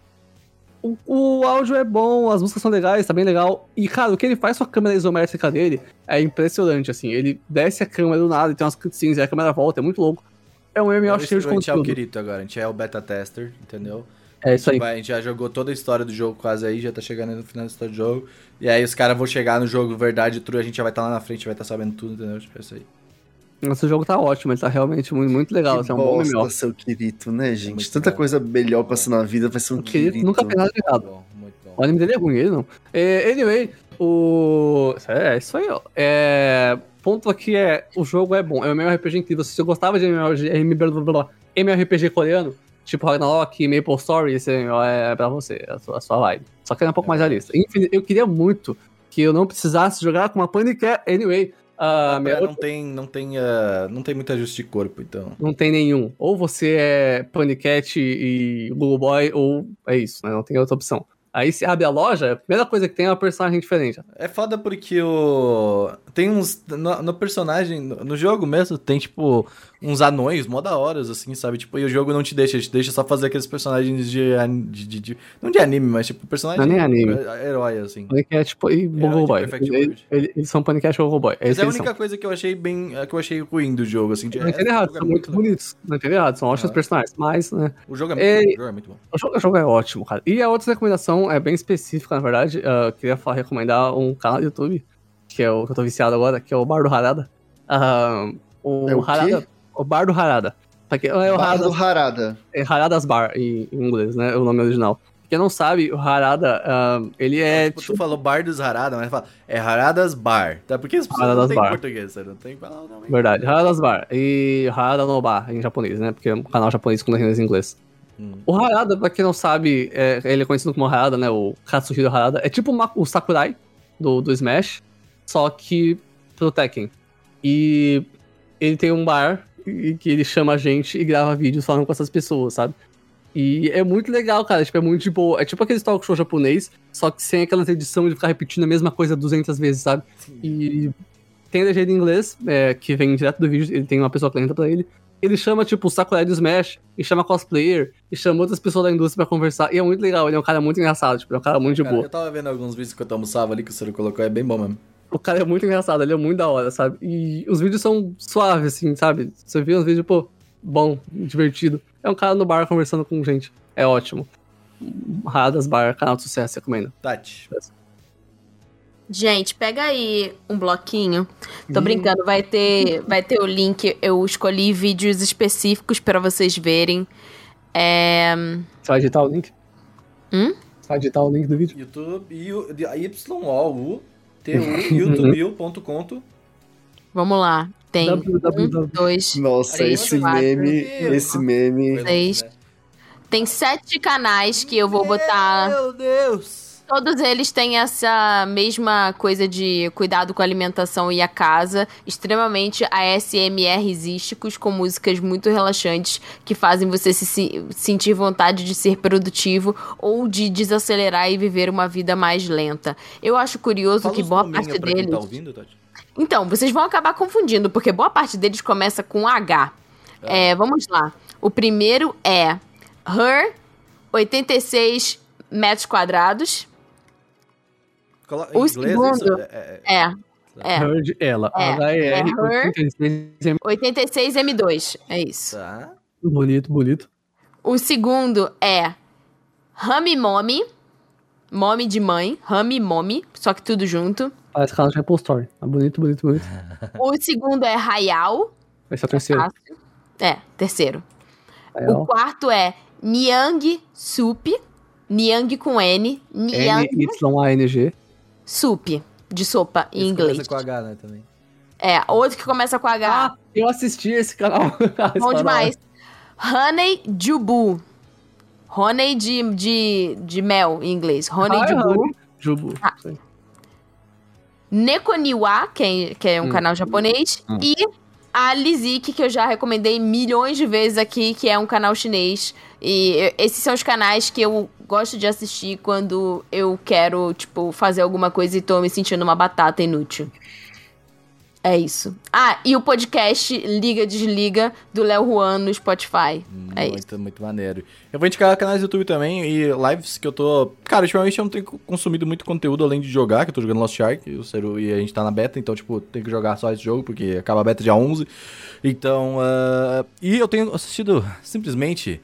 o, o áudio é bom, as músicas são legais, tá bem legal. E, cara, o que ele faz com a câmera isométrica dele é impressionante, assim. Ele desce a câmera do nada, e tem umas cutscenes, e a câmera volta, é muito louco. É um MMO cheio de a gente é o conteúdo. Kirito agora, a gente é o beta tester, entendeu? É isso aí. Vai, A gente já jogou toda a história do jogo quase aí, já tá chegando no final da história do jogo. E aí os caras vão chegar no jogo verdade true, a gente já vai estar lá na frente, vai estar sabendo tudo, entendeu? Tipo, é isso aí. Esse jogo tá ótimo, ele tá realmente muito, muito legal. que assim, é um bom bosta MMO. ser o Kirito, né, gente? muito Tanta bom. coisa melhor ser na vida vai ser um O Kirito Kirito. nunca fez nada de errado. Bom, bom. O anime dele é ruim, ele não. É, anyway, o. É, isso aí, ó. É, ponto aqui é: o jogo é bom, é um MMORPG incrível. Se você gostava de MMORPG, MMORPG coreano, tipo Ragnarok, Maple Story, esse MMO é pra você, é a sua, a sua vibe. Só que é um pouco mais realista. Enfim, eu queria muito que eu não precisasse jogar com uma Panicat. Anyway, a minha não tem, não tem, ah, não tem muito ajuste de corpo, então. não tem nenhum. Ou você é Panicat e Google Boy, ou é isso, né? Não tem outra opção. Aí se abre a loja, a primeira coisa que tem é uma personagem diferente. É foda porque o. Tem uns. No, no personagem, no, no jogo mesmo, tem tipo uns anões mó da horas, assim, sabe? Tipo, e o jogo não te deixa, te deixa só fazer aqueles personagens de. de, de- de- não de anime, mas tipo, personagem. Não é nem anime. é- Herói, assim. Panicat e Google de Boy. Perfect Eles, eles- são Panicat e Google Boy. É é a única coisa que eu achei bem. que eu achei ruim do jogo, assim. De, são. Não entendo errado, o jogo são é muito legal. bonitos. Não entendo errado, são ótimos Ah. personagens. Mas, né? O jogo é muito, É- bom, o jogo é muito bom. O jogo, o jogo é ótimo, cara. E a outra recomendação é bem específica, na verdade. Eu queria falar, recomendar um canal do YouTube, que é o que eu tô viciado agora, que é o Bar do Harada. Ah, o, É o quê? Harada. O Bar do Harada. Pra quem- É o Bar Harada, do Harada. é Haradas Bar em, em inglês, né? O nome original. Quem não sabe, o Harada, ah, ele é. tipo, tu falou Bar dos Harada, mas fala, é Haradas Bar. Tá? Porque as pessoas Haradas não têm Bar. português, você não tem que falar o nome. Verdade, Haradas Bar. E Harada no Bar, em japonês, né? Porque é um canal japonês com legendas em inglês. Hum. O Harada, pra quem não sabe, é- ele é conhecido como Harada, né? O Katsuhiro Harada. É tipo o Sakurai do, do Smash, só que pro Tekken. E ele tem um bar e que ele chama a gente e grava vídeos falando com essas pessoas, sabe? E é muito legal, cara. Tipo, é muito de boa. É tipo aquele talk show japonês, só que sem aquela edição de ficar repetindo a mesma coisa 200 vezes, sabe? E tem legenda em inglês, é, que vem direto do vídeo, ele tem uma pessoa que lenta pra ele. Ele chama, tipo, o Sakurai do Smash, e chama cosplayer, e chama outras pessoas da indústria pra conversar. E é muito legal, ele é um cara muito engraçado, tipo, é um cara muito de Cara, boa. eu tava vendo alguns vídeos que eu almoçava ali que o Ciro colocou, é bem bom mesmo. O cara é muito engraçado, ele é muito da hora, sabe? E os vídeos são suaves, assim, sabe? Você vê uns vídeos, pô, bom, divertido. É um cara no bar conversando com gente. É ótimo. Radas Bar, canal de sucesso, recomendo. Tati. Gente, pega aí um bloquinho. Tô brincando, vai ter, vai ter o link. Eu escolhi vídeos específicos pra vocês verem. É, Você vai digitar o link? Hum? Você vai digitar o link do vídeo? YouTube, y, u t u youtube.com. vamos lá. Tem um, dois, Nossa, Três, esse quatro. meme, esse meme. seis. Tem sete canais que eu vou botar. Meu Deus! Todos eles têm essa mesma coisa de cuidado com a alimentação e a casa, extremamente ASMRísticos, com músicas muito relaxantes que fazem você se, se- sentir vontade de ser produtivo ou de desacelerar e viver uma vida mais lenta. Eu acho curioso Fala que boa parte quem deles. tá ouvindo, Tati. Então, vocês vão acabar confundindo, porque boa parte deles começa com H. É, vamos lá. O primeiro é Her, 86 metros quadrados. O segundo- é- é- É, é. Heard ela. É, é her. 86, 86M2. É isso. Tá. Bonito, bonito. O segundo é Rami Mommy. Mommy de mãe. Rami Mommy. Só que tudo junto. Parece de Apple Store. É bonito, bonito, bonito. O segundo é Hayao. Esse é o terceiro. Fácil. É, terceiro. O quarto é Niang Soup. Niang com N. Niang N-Y-A-N-G. Soup. De sopa em inglês. começa com H, né, também. É, outro que começa com H. Ah, eu assisti esse canal. Bom demais. Honey Jubu. Honey de, de, de mel em inglês. Honey Hi, Jubu. honey. Jubu. Ah. Nekoniwa, que é, que é um Hum. canal japonês. Hum. E a Lizik, que eu já recomendei milhões de vezes aqui, que é um canal chinês. E esses são os canais que eu gosto de assistir quando eu quero, tipo, fazer alguma coisa e tô me sentindo uma batata inútil. É isso. Ah, e o podcast Liga Desliga do Léo Juan no Spotify. É isso. muito, muito maneiro. Eu vou indicar canais do YouTube também e lives que eu tô. Cara, ultimamente eu não tenho consumido muito conteúdo além de jogar, que eu tô jogando Lost Ark e, e a gente tá na beta, então, tipo, tem que jogar só esse jogo, porque acaba a beta dia 11. Então, ah, e eu tenho assistido simplesmente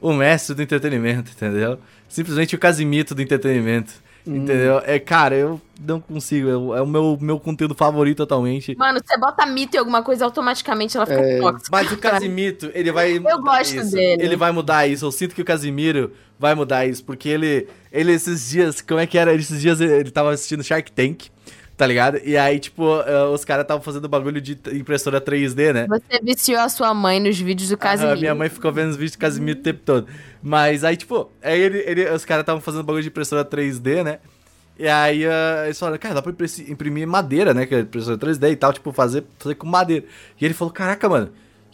o mestre do entretenimento, entendeu? Simplesmente o Casimito do entretenimento. Entendeu? É, cara, eu não consigo. É o meu, meu conteúdo favorito atualmente. Mano, você bota mito em alguma coisa, automaticamente ela fica É. tóxica. Mas o Casimito, ele vai. Eu gosto isso. dele. Ele vai mudar isso. Eu sinto que o Casimiro vai mudar isso. Porque ele, ele esses dias, como é que era? Esses dias ele tava assistindo Shark Tank, tá ligado? E aí, tipo, eh, os caras estavam fazendo bagulho de impressora 3D, né? Você viciou a sua mãe nos vídeos do Ah, Casimiro. minha mãe ficou vendo os vídeos do Casimiro o tempo todo. Mas aí, tipo, aí ele, ele- os caras estavam fazendo bagulho de impressora 3D, né? E aí uh, eles falaram, cara, dá pra imprimir madeira, né? Que é impressora 3D e tal, tipo, fazer, fazer com madeira. E ele falou, caraca, mano,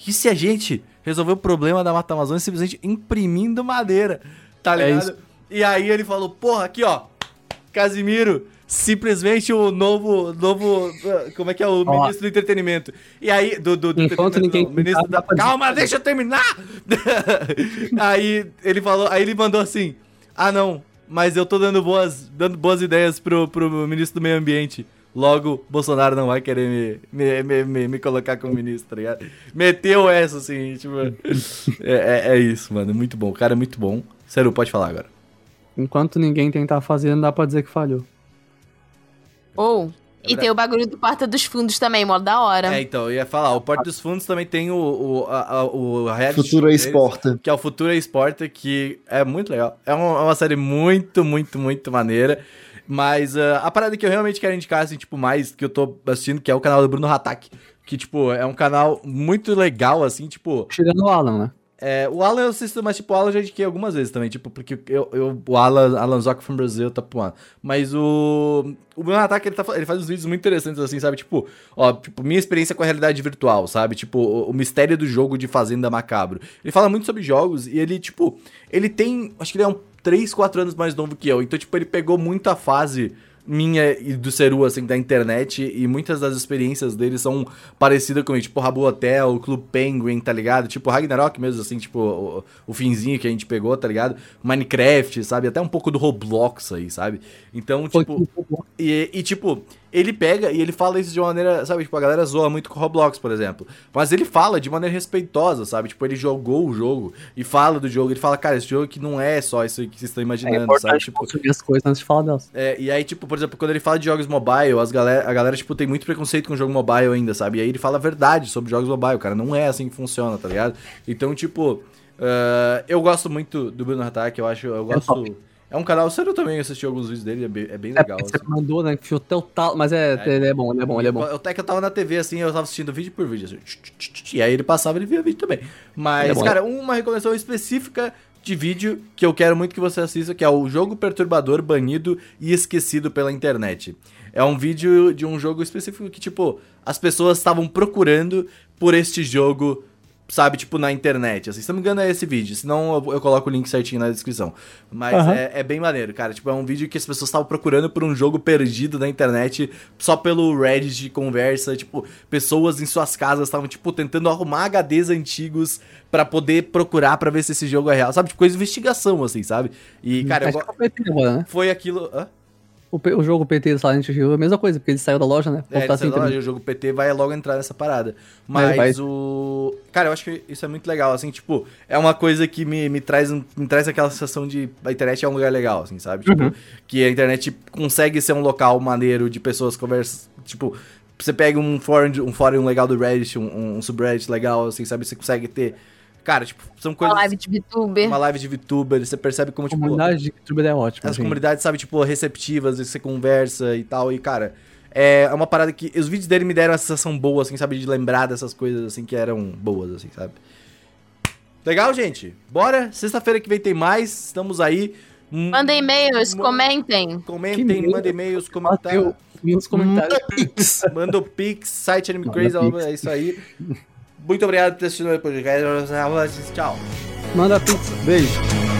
e se a gente resolver o problema da Mata Amazônia simplesmente imprimindo madeira, tá É ligado? isso. E aí ele falou, porra, aqui ó, Casimiro, simplesmente o novo, novo, uh, como é que é, o Ó. ministro do entretenimento. E aí, do, do, do Enquanto ninguém ministro da... Calma, deixa eu terminar! aí ele falou, aí ele mandou assim, ah não, mas eu tô dando boas, dando boas ideias pro, pro ministro do meio ambiente. Logo, Bolsonaro não vai querer me, me, me, me, me colocar como ministro, tá ligado? Meteu essa, assim, tipo... é, é, é isso, mano, muito bom. O cara é muito bom. Sério, pode falar agora. Enquanto ninguém tentar fazer, não dá pra dizer que falhou. Ou. É e tem o bagulho do Porta dos Fundos também, mó da hora. É, então, eu ia falar, o Porto dos Fundos também tem o, o, a, a- o deles, Esporta. Que é o Futura Esporta, que é muito legal. É uma, é uma série muito, muito, muito maneira. Mas ah, a parada que eu realmente quero indicar, assim, tipo, mais que eu tô assistindo, que é o canal do Bruno Hatak. Que, tipo, é um canal muito legal, assim, tipo... Tirando o Alan, né? É, o Alan eu assisto, mas tipo, o Alan eu já indiquei algumas vezes também, tipo, porque eu, eu, o Alan, Alan Zoc from Brasil, tá pulando. Mas o. O Bruno Ataque, ele, tá, ele faz uns vídeos muito interessantes, assim, sabe? Tipo, ó, tipo, minha experiência com a realidade virtual, sabe? Tipo, o, o mistério do jogo de Fazenda Macabro. Ele fala muito sobre jogos e ele, tipo, ele tem. Acho que ele é um 3, 4 anos mais novo que eu. Então, tipo, ele pegou muita fase minha e do Ceru, assim, da internet, e muitas das experiências dele são parecidas comigo, tipo Rabu Hotel, Clube Penguin, tá ligado? Tipo Ragnarok mesmo, assim, tipo o, o finzinho que a gente pegou, tá ligado? Minecraft, sabe? Até um pouco do Roblox aí, sabe? Então, tipo... E, e, tipo, ele pega e ele fala isso de uma maneira, sabe? Tipo, a galera zoa muito com o Roblox, por exemplo. Mas ele fala de maneira respeitosa, sabe? Tipo, ele jogou o jogo e fala do jogo. Ele fala, cara, esse jogo aqui não é só isso que vocês estão É imaginando, sabe? importante Tipo, consumir as coisas antes de falar delas. é, e aí, tipo, por exemplo, quando ele fala de jogos mobile, as galera, a galera, tipo, tem muito preconceito com o jogo mobile ainda, sabe? E aí ele fala a verdade sobre jogos mobile, cara. Não é assim que funciona, tá ligado? Então, tipo, ah, eu gosto muito do Bruno Hatak, eu acho, eu gosto... top. É um canal, sério, eu também assisti alguns vídeos dele, é bem, é bem É legal. você assim. mandou, né? Que até o tal. Mas é, ele é bom, ele é bom, ele é bom. Até que eu tava na TV, assim, eu tava assistindo vídeo por vídeo, assim, e aí ele passava e ele via vídeo também. Mas, é bom. cara, uma recomendação específica de vídeo que eu quero muito que você assista, que é o jogo perturbador banido e esquecido pela internet. É um vídeo de um jogo específico que, tipo, as pessoas estavam procurando por este jogo, sabe, tipo, na internet. Assim, se não me engano é esse vídeo, senão eu, eu coloco o link certinho na descrição. Mas Aham. é, é bem maneiro, cara. Tipo, é um vídeo que as pessoas estavam procurando por um jogo perdido na internet só pelo Reddit de conversa. Tipo, pessoas em suas casas estavam, tipo, tentando arrumar HDs antigos pra poder procurar pra ver se esse jogo é real. Sabe? Tipo, coisa de investigação, assim, sabe? E, cara, eu né? foi aquilo. Hã? O, o jogo PT do Silent Hill é a mesma coisa, porque ele saiu da loja, né? É, assim lá, também. o jogo PT vai logo entrar nessa parada. Mas vai. o. Cara, eu acho que isso é muito legal, assim, tipo, é uma coisa que me, me, traz, me traz aquela sensação de a internet é um lugar legal, assim, sabe? Tipo, Uhum. que a internet consegue ser um local maneiro de pessoas conversam. Tipo, você pega um fórum, um fórum legal do Reddit, um, um subreddit legal, assim, sabe? Você consegue ter. Cara, tipo, são Uma coisas. live de VTuber. Uma live de VTuber, você percebe como, A tipo. comunidade de youtuber é ótima. As gente. comunidades, sabe, tipo, receptivas, você conversa e tal. E, cara, é uma parada que. Os vídeos dele me deram uma sensação boa, assim, sabe? De lembrar dessas coisas, assim, que eram boas, assim, sabe? Legal, gente? Bora? Sexta-feira que vem tem mais. Estamos aí. Hum, Mandem e-mails, Comentem, comentem. Mandem e-mails, comentários. nos comentários. Manda o Pix, site Anime Manda Crazy, Pix. é isso aí. Muito obrigado por ter assistido o podcast. Tchau. Manda pizza. Beijo.